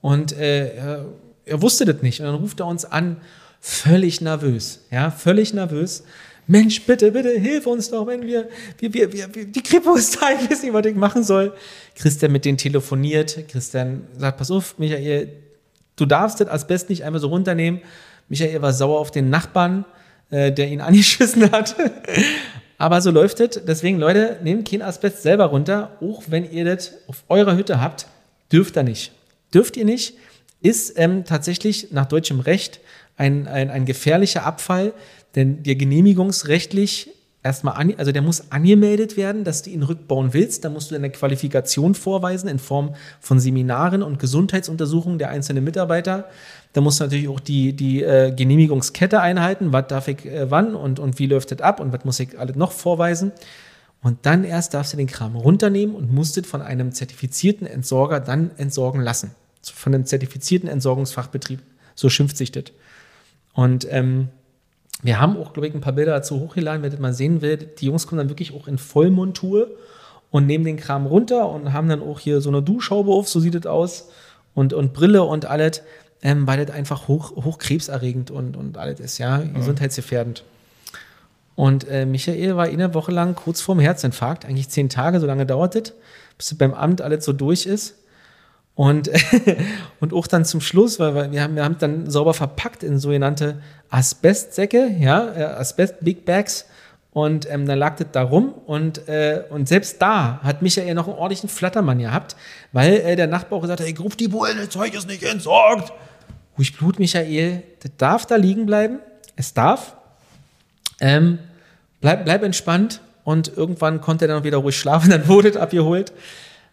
Und äh, er, er wusste das nicht. Und dann ruft er uns an, völlig nervös. Ja, völlig nervös. Mensch, bitte, bitte, hilf uns doch, wenn wir, wir, wir, wir die Kripo ist da, ich weiß nicht, was ich machen soll. Christian mit denen telefoniert. Christian sagt, pass auf, Michael, du darfst das Asbest nicht einmal so runternehmen. Michael war sauer auf den Nachbarn, äh, der ihn angeschissen hat. Aber so läuft es. Deswegen, Leute, nehmt kein Asbest selber runter. Auch wenn ihr das auf eurer Hütte habt, dürft ihr nicht. Dürft ihr nicht. Ist ähm, tatsächlich nach deutschem Recht ein, ein, ein gefährlicher Abfall, denn der genehmigungsrechtlich erstmal, an, also der muss angemeldet werden, dass du ihn rückbauen willst. Da musst du eine Qualifikation vorweisen in Form von Seminaren und Gesundheitsuntersuchungen der einzelnen Mitarbeiter. Da musst du natürlich auch die, die äh, Genehmigungskette einhalten. Was darf ich äh, wann und, und wie läuft das ab und was muss ich alles noch vorweisen. Und dann erst darfst du den Kram runternehmen und musst es von einem zertifizierten Entsorger dann entsorgen lassen. Von einem zertifizierten Entsorgungsfachbetrieb. So schimpft sich das. Und ähm, wir haben auch, glaube ich, ein paar Bilder dazu hochgeladen, das mal sehen will. Die Jungs kommen dann wirklich auch in Vollmontur und nehmen den Kram runter und haben dann auch hier so eine Duschhaube auf, so sieht es aus, und, und Brille und alles, ähm, weil das einfach hoch, hochkrebserregend und, und alles ist, ja, mhm. gesundheitsgefährdend. Und äh, Michael war eine Woche lang kurz vorm Herzinfarkt, eigentlich zehn Tage, so lange dauert das, bis beim Amt alles so durch ist. Und, und auch dann zum Schluss, weil wir haben, wir haben dann sauber verpackt in sogenannte Asbestsäcke, ja, äh, Asbest-Big Bags. Und ähm, dann lag das da rum und, äh, und selbst da hat Michael noch einen ordentlichen Flattermann gehabt, weil äh, der Nachbar auch gesagt hat, ey, ruf die Bullen, das Zeug ist nicht entsorgt. Ruhig Blut, Michael, das darf da liegen bleiben, es darf. Ähm, bleib, bleib entspannt und irgendwann konnte er dann wieder ruhig schlafen, dann wurde es abgeholt.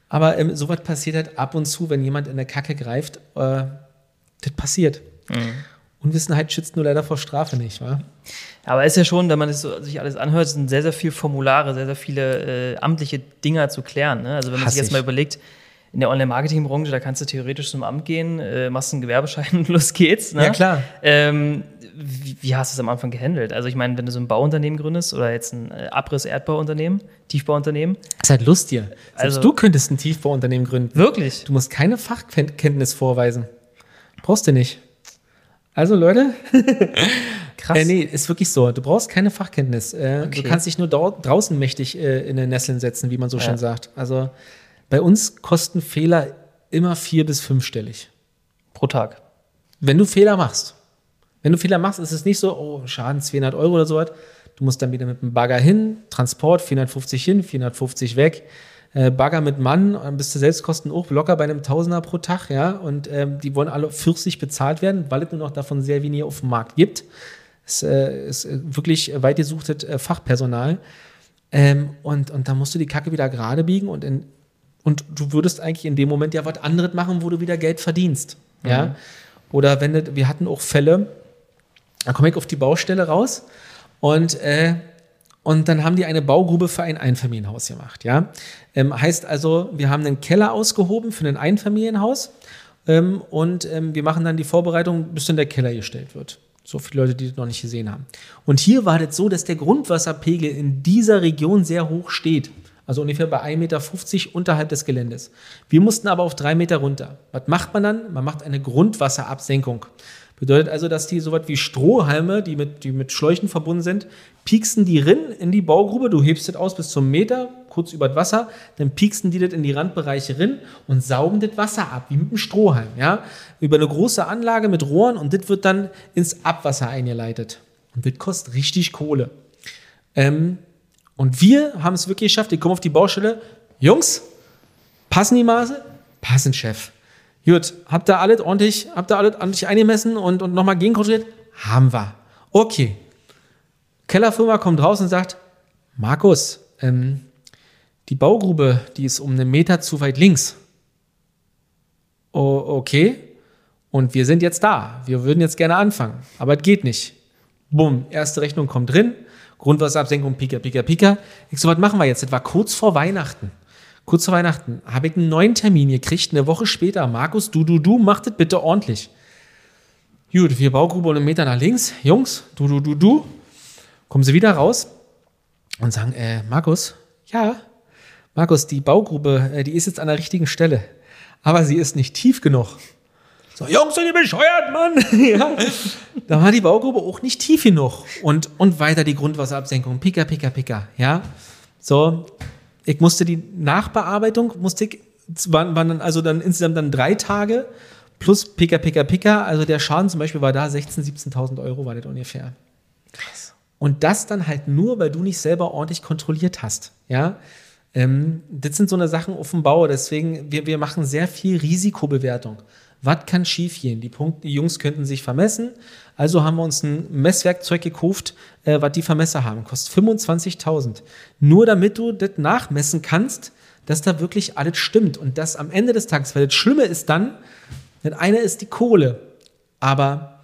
Aber ähm, sowas passiert halt ab und zu, wenn jemand in der Kacke greift. Äh, das passiert. Mhm. Unwissenheit schützt nur leider vor Strafe nicht, wa? Aber es ist ja schon, wenn man das so, sich alles anhört, sind sehr, sehr viele Formulare, sehr, sehr viele äh, amtliche Dinger zu klären. Ne? Also wenn man Hass sich jetzt mal überlegt, in der Online-Marketing-Branche, da kannst du theoretisch zum Amt gehen, äh, machst einen Gewerbeschein und los geht's. Ne? Ja, klar. Ähm, wie, wie, hast du es am Anfang gehandelt? Also ich meine, wenn du so ein Bauunternehmen gründest oder jetzt ein äh, Abriss-Erdbauunternehmen, Tiefbauunternehmen. Ist halt Lust dir. Selbst also, du könntest ein Tiefbauunternehmen gründen. Wirklich? Du musst keine Fachkenntnis vorweisen. Brauchst du nicht. Also Leute, krass. Äh, nee, ist wirklich so. Du brauchst keine Fachkenntnis. Äh, okay. Du kannst dich nur draußen mächtig äh, in den Nesseln setzen, wie man so ja. schön sagt. Also bei uns kosten Fehler immer vier bis fünfstellig. Pro Tag. Wenn du Fehler machst. Wenn du Fehler machst, ist es nicht so, oh, Schaden 200 Euro oder so was. Du musst dann wieder mit dem Bagger hin, Transport 450 hin, 450 weg. Äh, Bagger mit Mann, dann bist du Selbstkosten auch locker bei einem Tausender pro Tag, ja. Und ähm, die wollen alle fürstlich bezahlt werden, weil es nur noch davon sehr wenig auf dem Markt gibt. Es äh, ist äh, wirklich weit gesuchtes äh, Fachpersonal. Ähm, und, und da musst du die Kacke wieder gerade biegen und, in, und du würdest eigentlich in dem Moment ja was anderes machen, wo du wieder Geld verdienst. Mhm. Ja. Oder wenn du, wir hatten auch Fälle, da komme ich auf die Baustelle raus und, äh, und dann haben die eine Baugrube für ein Einfamilienhaus gemacht. Ja? Ähm, heißt also, wir haben einen Keller ausgehoben für ein Einfamilienhaus ähm, und ähm, wir machen dann die Vorbereitung, bis dann der Keller gestellt wird. So viele Leute, die das noch nicht gesehen haben. Und hier war das so, dass der Grundwasserpegel in dieser Region sehr hoch steht. Also ungefähr bei 1,50 Meter unterhalb des Geländes. Wir mussten aber auf drei Meter runter. Was macht man dann? Man macht eine Grundwasserabsenkung. Bedeutet also, dass die so wie Strohhalme, die mit, die mit Schläuchen verbunden sind, pieksen die rin in die Baugrube, du hebst das aus bis zum Meter, kurz über das Wasser, dann pieksen die das in die Randbereiche rin und saugen das Wasser ab, wie mit einem Strohhalm, ja, über eine große Anlage mit Rohren und das wird dann ins Abwasser eingeleitet. Und das kostet richtig Kohle. Ähm, und wir haben es wirklich geschafft, ich komme auf die Baustelle, Jungs, passen die Maße? Passen, Chef. Gut, habt ihr alles ordentlich, habt ihr alles ordentlich eingemessen und, und nochmal gegenkontrolliert? Haben wir. Okay. Kellerfirma kommt raus und sagt, Markus, ähm, die Baugrube, die ist um einen Meter zu weit links. Oh, okay. Und wir sind jetzt da. Wir würden jetzt gerne anfangen. Aber es geht nicht. Bumm, erste Rechnung kommt drin, Grundwasserabsenkung, pika, pika, pika. Ich so, was machen wir jetzt? Das war kurz vor Weihnachten. Kurz vor Weihnachten habe ich einen neuen Termin gekriegt, eine Woche später. Markus, du, du, du, mach das bitte ordentlich. Gut, wir Baugrube und einen Meter nach links. Jungs, du, du, du, du. Kommen sie wieder raus und sagen, äh, Markus, ja, Markus, die Baugrube, äh, die ist jetzt an der richtigen Stelle. Aber sie ist nicht tief genug. So, Jungs, sind ihr bescheuert, Mann? ja. Da war die Baugrube auch nicht tief genug. Und, und weiter die Grundwasserabsenkung. Pika, pika, pika. Ja. So, ich musste die Nachbearbeitung, musste ich, waren, waren dann also dann insgesamt dann drei Tage plus pika, pika, pika. Also der Schaden zum Beispiel war da 16.000, 17.000 Euro war das ungefähr. Krass. Und das dann halt nur, weil du nicht selber ordentlich kontrolliert hast. Ja. Ähm, das sind so eine Sachen auf dem Bau. Deswegen, wir, wir machen sehr viel Risikobewertung. Was kann schiefgehen? Die, Punkte, die Jungs könnten sich vermessen. Also haben wir uns ein Messwerkzeug gekauft, äh, was die Vermesser haben. Kostet 25.000. Nur damit du das nachmessen kannst, dass da wirklich alles stimmt. Und das am Ende des Tages, weil das Schlimme ist dann, denn eine ist die Kohle. Aber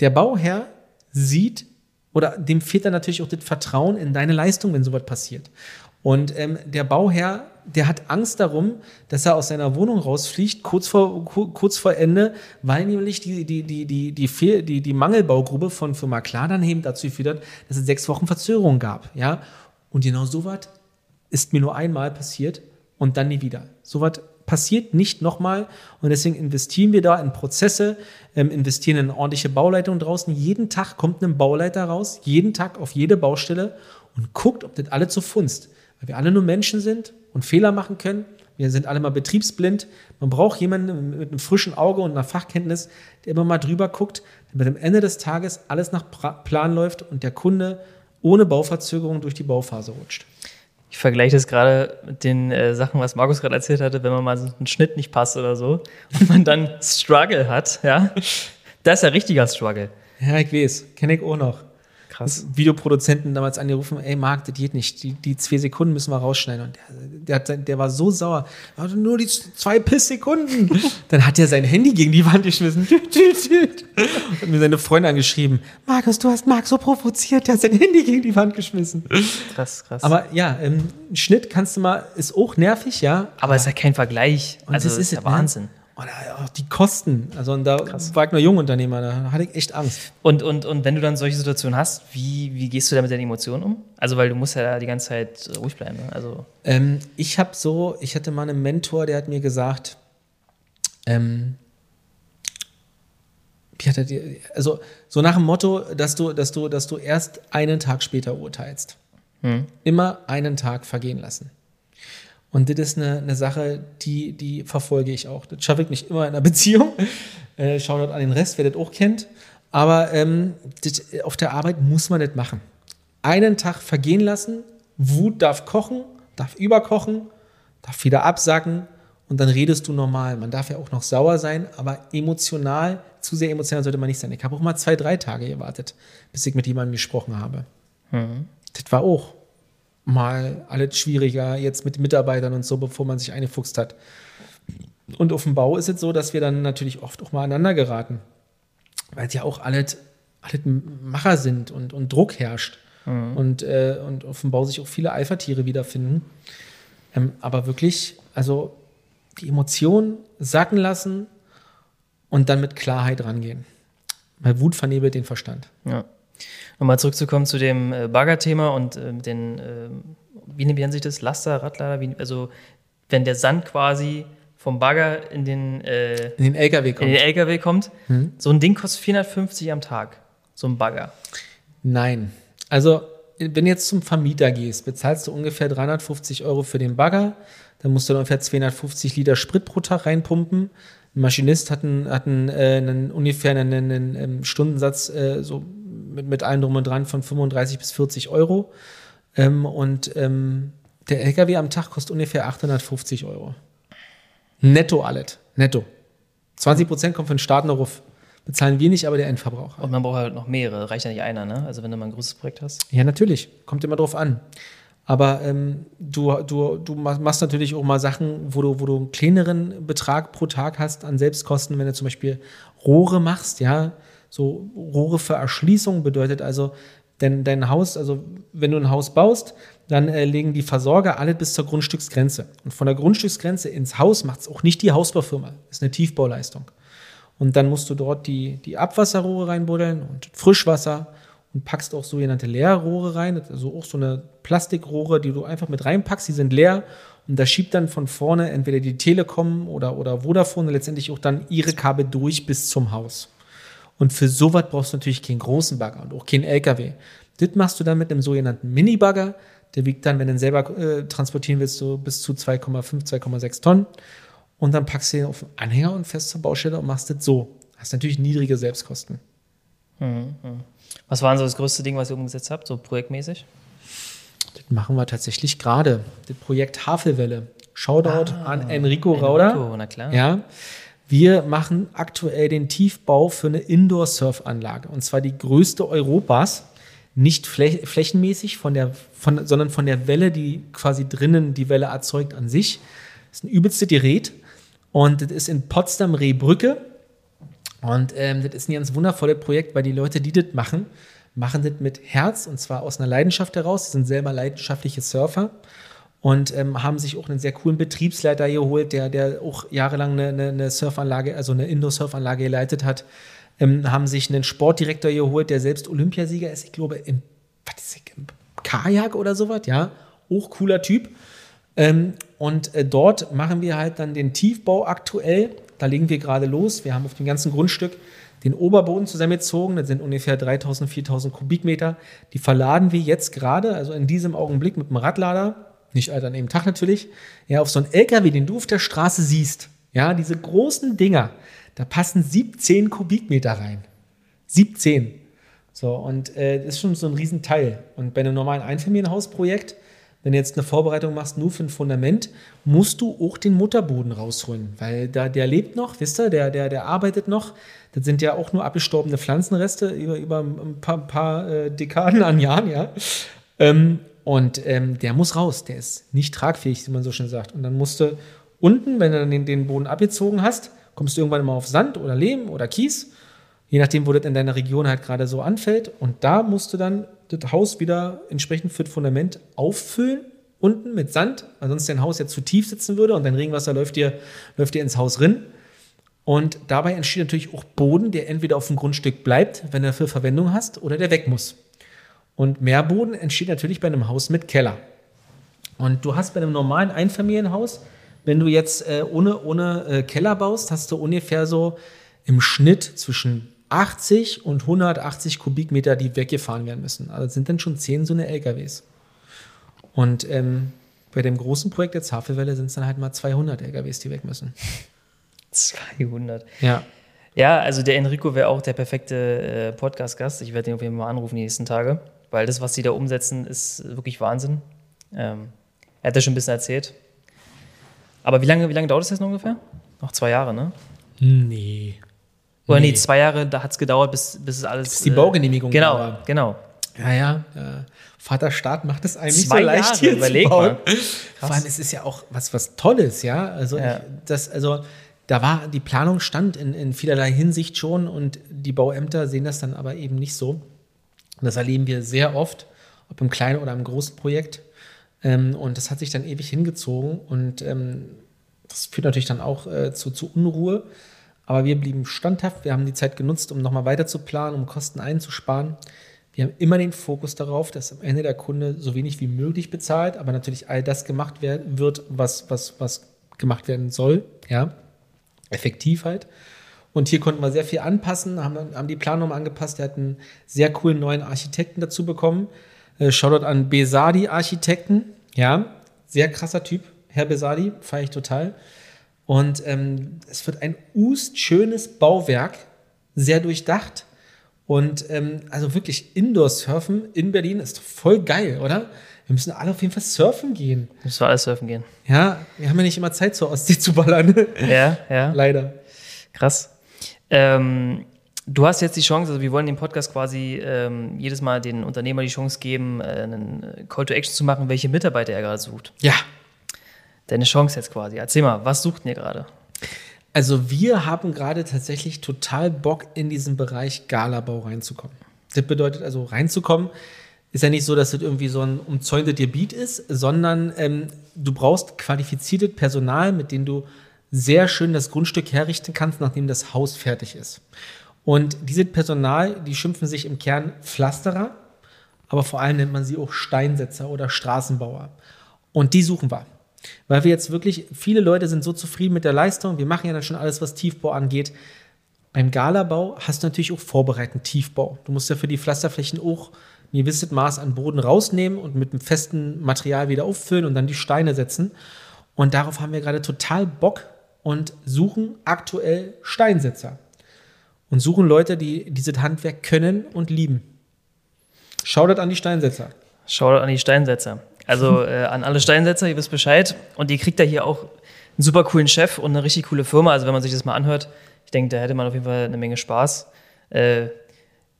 der Bauherr sieht, oder dem fehlt dann natürlich auch das Vertrauen in deine Leistung, wenn sowas passiert. Und ähm, der Bauherr, der hat Angst darum, dass er aus seiner Wohnung rausfliegt, kurz vor, kurz vor Ende, weil nämlich die, die, die, die, die, Fehl, die, die Mangelbaugrube von Firma Klar dazu geführt hat, dass es sechs Wochen Verzögerung gab. Ja? Und genau so was ist mir nur einmal passiert und dann nie wieder. So was passiert nicht nochmal und deswegen investieren wir da in Prozesse, ähm, investieren in ordentliche Bauleitung draußen. Jeden Tag kommt ein Bauleiter raus, jeden Tag auf jede Baustelle und guckt, ob das alle zu Funst weil wir alle nur Menschen sind und Fehler machen können. Wir sind alle mal betriebsblind. Man braucht jemanden mit einem frischen Auge und einer Fachkenntnis, der immer mal drüber guckt, damit am Ende des Tages alles nach Plan läuft und der Kunde ohne Bauverzögerung durch die Bauphase rutscht. Ich vergleiche das gerade mit den äh, Sachen, was Markus gerade erzählt hatte, wenn man mal so einen Schnitt nicht passt oder so und man dann Struggle hat, ja. Das ist ja richtiger Struggle. Ja, ich weiß. Kenne ich auch noch. Krass. Videoproduzenten damals angerufen, ey Marc, das geht nicht, die, die zwei Sekunden müssen wir rausschneiden. Und der, der, der war so sauer, hatte nur die zwei Pisssekunden. Dann hat er sein Handy gegen die Wand geschmissen. hat mir seine Freundin angeschrieben, Markus, du hast Marc so provoziert, der hat sein Handy gegen die Wand geschmissen. Krass, krass. Aber ja, ähm, Schnitt kannst du mal, ist auch nervig, ja. Aber es ist ja kein Vergleich. also das ist ja ne? Wahnsinn. Ne? Oder auch die Kosten. Also und da Krass. war ich nur Jungunternehmer, da hatte ich echt Angst. Und, und, und wenn du dann solche Situationen hast, wie, wie gehst du da mit deinen Emotionen um? Also weil du musst ja die ganze Zeit ruhig bleiben. Ne? Also ähm, ich habe so, ich hatte mal einen Mentor, der hat mir gesagt, ähm, wie hat er dir, also so nach dem Motto, dass du, dass du, dass du erst einen Tag später urteilst. Hm. Immer einen Tag vergehen lassen. Und das ist eine, eine Sache, die, die verfolge ich auch. Das schaffe ich nicht immer in einer Beziehung. Äh, Shoutout an den Rest, wer das auch kennt. Aber ähm, das, auf der Arbeit muss man das machen. Einen Tag vergehen lassen, Wut darf kochen, darf überkochen, darf wieder absacken und dann redest du normal. Man darf ja auch noch sauer sein, aber emotional, zu sehr emotional sollte man nicht sein. Ich habe auch mal zwei, drei Tage gewartet, bis ich mit jemandem gesprochen habe. Mhm. Das war auch mal alles schwieriger jetzt mit Mitarbeitern und so, bevor man sich eingefuchst hat. Und auf dem Bau ist es so, dass wir dann natürlich oft auch mal aneinander geraten, weil es ja auch alles, alles Macher sind und, und Druck herrscht. Mhm. Und, äh, und auf dem Bau sich auch viele Alpha-Tiere wiederfinden. Ähm, aber wirklich, also die Emotionen sacken lassen und dann mit Klarheit rangehen. Weil Wut vernebelt den Verstand. Ja. Nochmal zurückzukommen zu dem äh, Bagger-Thema und äh, den, äh, wie nennt sich das? Laster, Radlader? Wie, also, wenn der Sand quasi vom Bagger in den, äh, in den LKW kommt. In den LKW kommt. Hm. So ein Ding kostet 450 am Tag. So ein Bagger. Nein. Also, wenn du jetzt zum Vermieter gehst, bezahlst du ungefähr 350 Euro für den Bagger. Dann musst du ungefähr 250 Liter Sprit pro Tag reinpumpen. Ein Maschinist hat, einen, hat einen, äh, einen ungefähr einen, einen, einen Stundensatz äh, so mit, mit allem drum und dran von 35 bis 40 Euro. Ähm, und ähm, der LKW am Tag kostet ungefähr 850 Euro. Netto alles. Netto. 20 Prozent kommt von den Staat noch auf. Bezahlen wir nicht, aber der Endverbraucher. Und man braucht halt noch mehrere. Reicht ja nicht einer, ne? Also wenn du mal ein großes Projekt hast. Ja, natürlich. Kommt immer drauf an. Aber ähm, du, du, du machst natürlich auch mal Sachen, wo du, wo du einen kleineren Betrag pro Tag hast an Selbstkosten, wenn du zum Beispiel Rohre machst, ja, so Rohre für Erschließung bedeutet also, Denn dein Haus, also wenn du ein Haus baust, dann äh, legen die Versorger alle bis zur Grundstücksgrenze. Und von der Grundstücksgrenze ins Haus macht es auch nicht die Hausbaufirma. Das ist eine Tiefbauleistung. Und dann musst du dort die, die Abwasserrohre reinbuddeln und Frischwasser und packst auch sogenannte Leerrohre rein. Also auch so eine Plastikrohre, die du einfach mit reinpackst, die sind leer. Und da schiebt dann von vorne entweder die Telekom oder, oder Vodafone letztendlich auch dann ihre Kabel durch bis zum Haus. Und für sowas brauchst du natürlich keinen großen Bagger und auch keinen LKW. Das machst du dann mit einem sogenannten Mini-Bagger. Der wiegt dann, wenn du ihn selber äh, transportieren willst, so bis zu 2,5, 2,6 Tonnen. Und dann packst du ihn auf den Anhänger und fest zur Baustelle und machst das so. Hast natürlich niedrige Selbstkosten. Mhm. Was war denn so das größte Ding, was ihr umgesetzt habt, so projektmäßig? Das machen wir tatsächlich gerade. Das Projekt Havelwelle. Shoutout ah, an Enrico Rauder. Enrico, na klar. Ja. Wir machen aktuell den Tiefbau für eine Indoor-Surf-Anlage. Und zwar die größte Europas. Nicht flächenmäßig, von der, von, sondern von der Welle, die quasi drinnen die Welle erzeugt an sich. Das ist ein übelste Gerät. Und das ist in Potsdam-Rehbrücke. Und ähm, das ist ein ganz wundervolles Projekt, weil die Leute, die das machen, machen das mit Herz und zwar aus einer Leidenschaft heraus. Sie sind selber leidenschaftliche Surfer und ähm, haben sich auch einen sehr coolen Betriebsleiter geholt, der, der auch jahrelang eine, eine Surfanlage, also eine Indoor-Surfanlage geleitet hat. Ähm, haben sich einen Sportdirektor geholt, der selbst Olympiasieger ist, ich glaube, im, was ist das, im Kajak oder sowas, ja. Auch cooler Typ. Ähm, und äh, dort machen wir halt dann den Tiefbau aktuell. Da legen wir gerade los. Wir haben auf dem ganzen Grundstück den Oberboden zusammengezogen. Das sind ungefähr 3000, 4000 Kubikmeter. Die verladen wir jetzt gerade, also in diesem Augenblick mit dem Radlader, nicht an dem Tag natürlich, ja, auf so einen LKW, den du auf der Straße siehst. Ja, diese großen Dinger, da passen 17 Kubikmeter rein. 17. So, und äh, das ist schon so ein Riesenteil. Und bei einem normalen Einfamilienhausprojekt, wenn du jetzt eine Vorbereitung machst nur für ein Fundament, musst du auch den Mutterboden rausholen, weil da, der lebt noch, wisst ihr, der, der, der arbeitet noch. Das sind ja auch nur abgestorbene Pflanzenreste über, über ein paar, paar äh, Dekaden an Jahren, ja. Ähm, und ähm, der muss raus, der ist nicht tragfähig, wie man so schön sagt. Und dann musst du unten, wenn du dann den, den Boden abgezogen hast, kommst du irgendwann mal auf Sand oder Lehm oder Kies, je nachdem, wo das in deiner Region halt gerade so anfällt. Und da musst du dann das Haus wieder entsprechend für das Fundament auffüllen, unten mit Sand, weil sonst dein Haus ja zu tief sitzen würde und dein Regenwasser läuft dir, läuft dir ins Haus rin. Und dabei entsteht natürlich auch Boden, der entweder auf dem Grundstück bleibt, wenn du dafür Verwendung hast, oder der weg muss. Und Mehrboden entsteht natürlich bei einem Haus mit Keller. Und du hast bei einem normalen Einfamilienhaus, wenn du jetzt äh, ohne, ohne äh, Keller baust, hast du ungefähr so im Schnitt zwischen 80 und 180 Kubikmeter, die weggefahren werden müssen. Also sind dann schon 10 so eine LKWs. Und ähm, bei dem großen Projekt der Havelwelle sind es dann halt mal 200 LKWs, die weg müssen. 200. Ja. Ja, also der Enrico wäre auch der perfekte äh, Podcast-Gast. Ich werde ihn auf jeden Fall mal anrufen die nächsten Tage, weil das, was sie da umsetzen, ist wirklich Wahnsinn. Ähm, er hat ja schon ein bisschen erzählt. Aber wie lange, wie lange dauert es jetzt noch ungefähr? Noch zwei Jahre, ne? Nee. Oder nee, nee zwei Jahre, da hat es gedauert, bis, bis es alles. Bis die Baugenehmigung Genau, war. genau. Ja, ja. ja. Vater Staat macht es einem nicht so leicht Jahre, hier überleg zu bauen. Vor allem, es ist ja auch was, was Tolles, ja. Also, ja. Ich, das, also da war die Planung stand in, in vielerlei Hinsicht schon und die Bauämter sehen das dann aber eben nicht so. Das erleben wir sehr oft, ob im kleinen oder im großen Projekt. Ähm, und das hat sich dann ewig hingezogen und ähm, das führt natürlich dann auch äh, zu, zu Unruhe. Aber wir blieben standhaft. Wir haben die Zeit genutzt, um nochmal weiter zu planen, um Kosten einzusparen. Wir haben immer den Fokus darauf, dass am Ende der Kunde so wenig wie möglich bezahlt, aber natürlich all das gemacht wird, was, was, was gemacht werden soll. Ja. Effektivheit. Und hier konnten wir sehr viel anpassen, haben, haben die Planung angepasst. Wir hatten einen sehr coolen neuen Architekten dazu bekommen. Äh, Shoutout an Besadi Architekten. Ja, sehr krasser Typ, Herr Besadi, feiere ich total. Und ähm, es wird ein ust schönes Bauwerk, sehr durchdacht. Und ähm, also wirklich Indoor-Surfen in Berlin ist voll geil, oder? Wir müssen alle auf jeden Fall surfen gehen. Müssen wir alle surfen gehen. Ja, wir haben ja nicht immer Zeit, zur Ostsee zu ballern. Ja, ja. Leider. Krass. Ähm, du hast jetzt die Chance, also wir wollen den Podcast quasi ähm, jedes Mal den Unternehmer die Chance geben, äh, einen Call to Action zu machen, welche Mitarbeiter er gerade sucht. Ja. Deine Chance jetzt quasi. Erzähl mal, was sucht ihr gerade? Also wir haben gerade tatsächlich total Bock, in diesen Bereich Galabau reinzukommen. Das bedeutet also reinzukommen, ist ja nicht so, dass das irgendwie so ein umzäuntes Gebiet ist, sondern ähm, du brauchst qualifiziertes Personal, mit dem du sehr schön das Grundstück herrichten kannst, nachdem das Haus fertig ist. Und dieses Personal, die schimpfen sich im Kern Pflasterer, aber vor allem nennt man sie auch Steinsetzer oder Straßenbauer. Und die suchen wir. Weil wir jetzt wirklich, viele Leute sind so zufrieden mit der Leistung, wir machen ja dann schon alles, was Tiefbau angeht. Beim Galabau hast du natürlich auch vorbereitend Tiefbau. Du musst ja für die Pflasterflächen auch ein gewisses Maß an Boden rausnehmen und mit einem festen Material wieder auffüllen und dann die Steine setzen. Und darauf haben wir gerade total Bock und suchen aktuell Steinsetzer. Und suchen Leute, die dieses Handwerk können und lieben. Schaut an die Steinsetzer. Schaut an die Steinsetzer. Also äh, an alle Steinsetzer, ihr wisst Bescheid. Und ihr kriegt da hier auch einen super coolen Chef und eine richtig coole Firma. Also wenn man sich das mal anhört, ich denke, da hätte man auf jeden Fall eine Menge Spaß. Äh,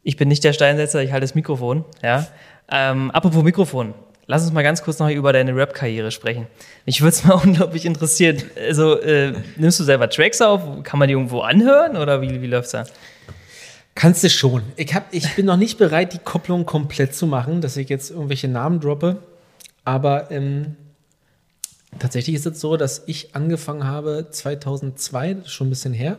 ich bin nicht der Steinsetzer, ich halte das Mikrofon. Ja. Ähm, apropos Mikrofon, lass uns mal ganz kurz noch über deine Rap-Karriere sprechen. Mich würde es mal unglaublich interessieren. Also, äh, nimmst du selber Tracks auf? Kann man die irgendwo anhören oder wie, wie läuft's da? Kannst du schon. Ich, hab, ich bin noch nicht bereit, die Kopplung komplett zu machen, dass ich jetzt irgendwelche Namen droppe. Aber ähm, tatsächlich ist es so, dass ich angefangen habe 2002, das ist schon ein bisschen her,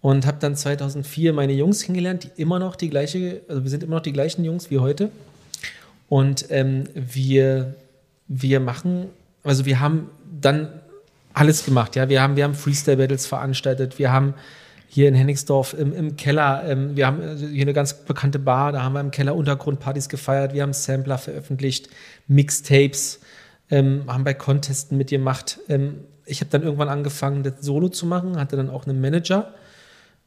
und habe dann 2004 meine Jungs kennengelernt, die immer noch die gleiche, also wir sind immer noch die gleichen Jungs wie heute. Und ähm, wir, wir machen, also wir haben dann alles gemacht, ja. Wir haben, wir haben Freestyle-Battles veranstaltet, wir haben hier in Hennigsdorf im, im Keller, ähm, wir haben also hier eine ganz bekannte Bar, da haben wir im Keller Untergrundpartys gefeiert, wir haben Sampler veröffentlicht, Mixtapes, ähm, haben bei Contesten mitgemacht. Ähm, ich habe dann irgendwann angefangen, das Solo zu machen, hatte dann auch einen Manager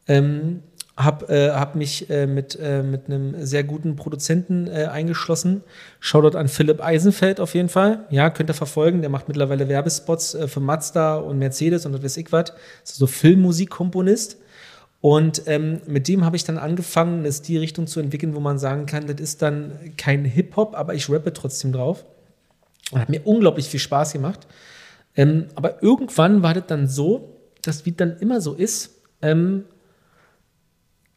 ähm, habe äh, hab mich äh, mit, äh, mit einem sehr guten Produzenten äh, eingeschlossen. Shoutout an Philipp Eisenfeld auf jeden Fall. Ja, könnt ihr verfolgen. Der macht mittlerweile Werbespots äh, für Mazda und Mercedes und das weiß ich was. So Filmmusikkomponist. Und ähm, mit dem habe ich dann angefangen, es die Richtung zu entwickeln, wo man sagen kann, das ist dann kein Hip-Hop, aber ich rappe trotzdem drauf. Und hat mir unglaublich viel Spaß gemacht. Ähm, aber irgendwann war das dann so, dass wie dann immer so ist, ähm,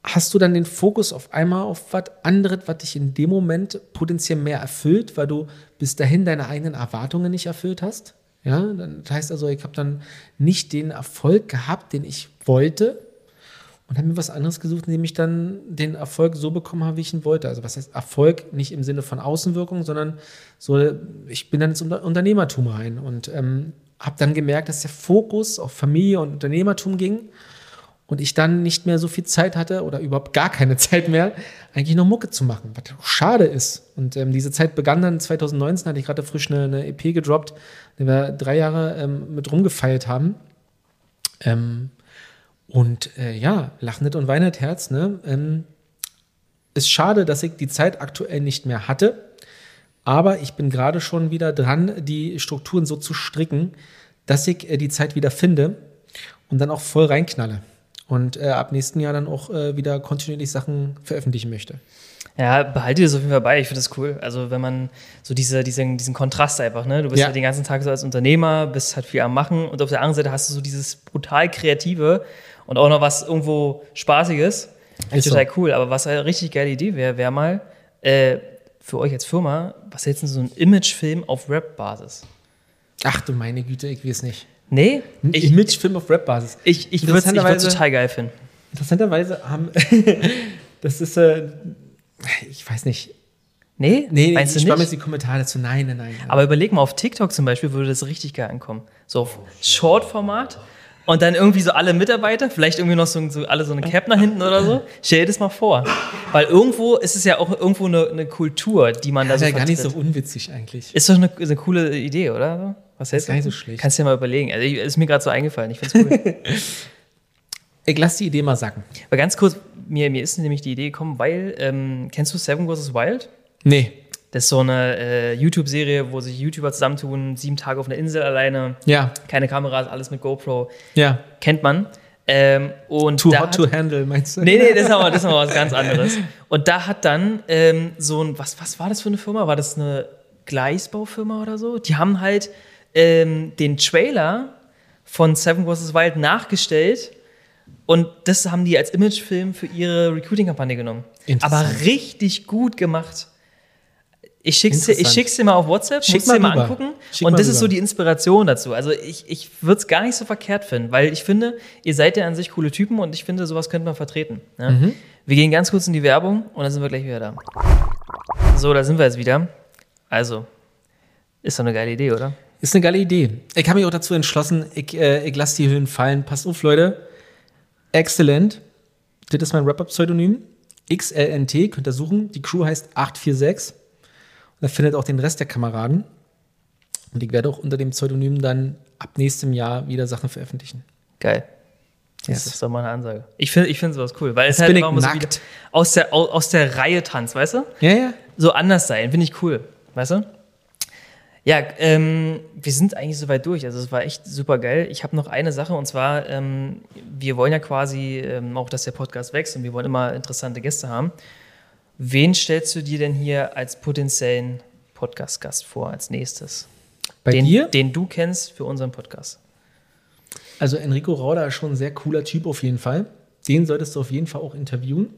hast du dann den Fokus auf einmal auf was anderes, was dich in dem Moment potenziell mehr erfüllt, weil du bis dahin deine eigenen Erwartungen nicht erfüllt hast. Ja, das heißt also, ich habe dann nicht den Erfolg gehabt, den ich wollte und habe mir was anderes gesucht, indem ich dann den Erfolg so bekommen habe, wie ich ihn wollte. Also was heißt Erfolg nicht im Sinne von Außenwirkung, sondern so, ich bin dann ins Unternehmertum rein und ähm, habe dann gemerkt, dass der Fokus auf Familie und Unternehmertum ging und ich dann nicht mehr so viel Zeit hatte oder überhaupt gar keine Zeit mehr, eigentlich noch Mucke zu machen, was schade ist. Und ähm, diese Zeit begann dann 2019, hatte ich gerade frisch eine, eine, EP gedroppt, die wir drei Jahre ähm, mit rumgefeilt haben. Ähm, und äh, ja, lachendes und weinet Herz, ne? Ähm, ist schade, dass ich die Zeit aktuell nicht mehr hatte, aber ich bin gerade schon wieder dran, die Strukturen so zu stricken, dass ich äh, die Zeit wieder finde und dann auch voll reinknalle und äh, ab nächsten Jahr dann auch äh, wieder kontinuierlich Sachen veröffentlichen möchte. Ja, behalte das auf jeden Fall bei. Ich finde das cool. Also, wenn man so diese, diesen, diesen Kontrast einfach, ne? Du bist ja. halt den ganzen Tag so als Unternehmer, bist halt viel am Machen und auf der anderen Seite hast du so dieses brutal Kreative und auch noch was irgendwo Spaßiges. Finde ich total so. cool. Aber was eine richtig geile Idee wäre, wäre mal äh, für euch als Firma, was jetzt so ein Imagefilm auf Rap-Basis? Ach du meine Güte, ich weiß nicht. Nee, ich, Imagefilm auf Rap-Basis. Ich, ich würde es total geil finden. Interessanterweise haben, das ist, äh, ich weiß nicht. Nee? Nee, Meinst ich spare mir jetzt die Kommentare dazu. Nein, nein, nein. Aber überleg mal, auf TikTok zum Beispiel würde das richtig geil ankommen. So auf Short-Format und dann irgendwie so alle Mitarbeiter, vielleicht irgendwie noch so, so alle so eine Cap nach hinten oder so. Stell dir das mal vor. Weil irgendwo ist es ja auch irgendwo eine, eine Kultur, die man ja, da so ja gar nicht so unwitzig eigentlich. Ist doch eine, eine coole Idee, oder? Was hältst du? Gar nicht so schlecht. Kannst du dir mal überlegen. Also, ist mir gerade so eingefallen. Ich finde es cool. ich lass die Idee mal sacken. Aber ganz kurz, mir, mir ist nämlich die Idee gekommen, weil, ähm, kennst du Seven vs. Wild? Nee. Das ist so eine äh, YouTube-Serie, wo sich YouTuber zusammentun, sieben Tage auf einer Insel alleine. Ja. Keine Kameras, alles mit GoPro. Ja. Kennt man. Ähm, und Too hot to handle, meinst du? Nee, nee, das ist aber, das ist aber was ganz anderes. Und da hat dann ähm, so ein, was, was war das für eine Firma? War das eine Gleisbaufirma oder so? Die haben halt ähm, den Trailer von Seven vs. Wild nachgestellt Und das haben die als Imagefilm für ihre Recruiting-Kampagne genommen. Aber richtig gut gemacht. Ich schick's, dir, ich schick's dir mal auf WhatsApp, Schick musst dir mal rüber. angucken. Schick und das rüber. ist so die Inspiration dazu. Also ich, ich würde es gar nicht so verkehrt finden, weil ich finde, ihr seid ja an sich coole Typen und ich finde, sowas könnte man vertreten. Ja? Mhm. Wir gehen ganz kurz in die Werbung und dann sind wir gleich wieder da. So, da sind wir jetzt wieder. Also, ist doch eine geile Idee, oder? Ist eine geile Idee. Ich habe mich auch dazu entschlossen, ich, äh, ich lasse die Höhen fallen. Passt auf, Leute. Excellent. Das ist mein Wrap-Up-Pseudonym. XLNT, könnt ihr suchen. Die Crew heißt 846. Und da findet auch den Rest der Kameraden. Und ich werde auch unter dem Pseudonym dann ab nächstem Jahr wieder Sachen veröffentlichen. Geil. Das yes. ist doch mal eine Ansage. Ich finde ich find sowas cool, weil es halt immer so aus der, aus der Reihe tanzt, weißt du? Ja, ja. So anders sein, finde ich cool, weißt du? Ja, ähm, wir sind eigentlich soweit durch. Also es war echt super geil. Ich habe noch eine Sache und zwar, ähm, wir wollen ja quasi ähm, auch, dass der Podcast wächst und wir wollen immer interessante Gäste haben. Wen stellst du dir denn hier als potenziellen Podcast-Gast vor als nächstes? Bei den, dir? Den du kennst für unseren Podcast. Also Enrico Rauder ist schon ein sehr cooler Typ auf jeden Fall. Den solltest du auf jeden Fall auch interviewen.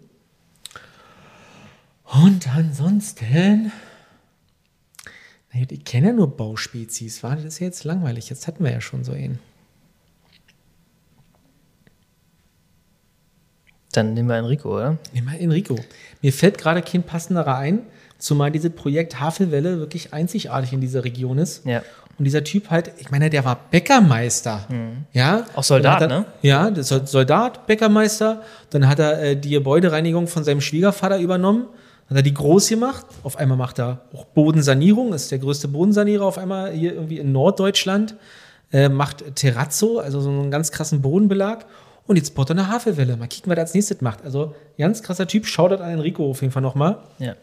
Und ansonsten ich kenne ja nur Bauspezies. War das jetzt langweilig? Jetzt hatten wir ja schon so einen. Dann nehmen wir Enrico, oder? Nehmen wir Enrico. Mir fällt gerade kein passenderer ein, zumal dieses Projekt Havelwelle wirklich einzigartig in dieser Region ist. Ja. Und dieser Typ halt, ich meine, der war Bäckermeister. Mhm. Ja. Auch Soldat, er, ne? Ja, Soldat, Bäckermeister. Dann hat er äh, die Gebäudereinigung von seinem Schwiegervater übernommen hat er die groß gemacht. Auf einmal macht er auch Bodensanierung, ist der größte Bodensanierer auf einmal hier irgendwie in Norddeutschland. Äh, macht Terrazzo, also so einen ganz krassen Bodenbelag. Und jetzt baut er eine Havelwelle. Mal kicken, was er als nächstes macht. Also ganz krasser Typ. Schaut an Enrico auf jeden Fall nochmal. Ja.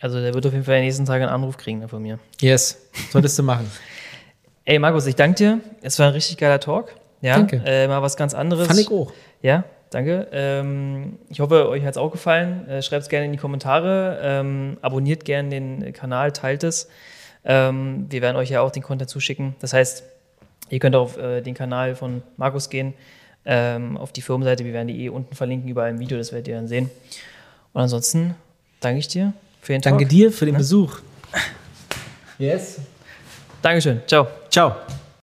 Also der wird auf jeden Fall den nächsten Tagen einen Anruf kriegen ne, von mir. Yes, solltest du machen. Ey, Markus, ich danke dir. Es war ein richtig geiler Talk. Ja, danke. Äh, mal was ganz anderes. Fand ich auch. Ja, Danke. Ähm, ich hoffe, euch hat es auch gefallen. Äh, Schreibt es gerne in die Kommentare. Ähm, abonniert gerne den Kanal, teilt es. Ähm, wir werden euch ja auch den Content zuschicken. Das heißt, ihr könnt auf äh, den Kanal von Markus gehen, ähm, auf die Firmenseite. Wir werden die eh unten verlinken, überall im Video, das werdet ihr dann sehen. Und ansonsten danke ich dir für den Danke Talk. dir für den ja? Besuch. Yes. Dankeschön. Ciao. Ciao.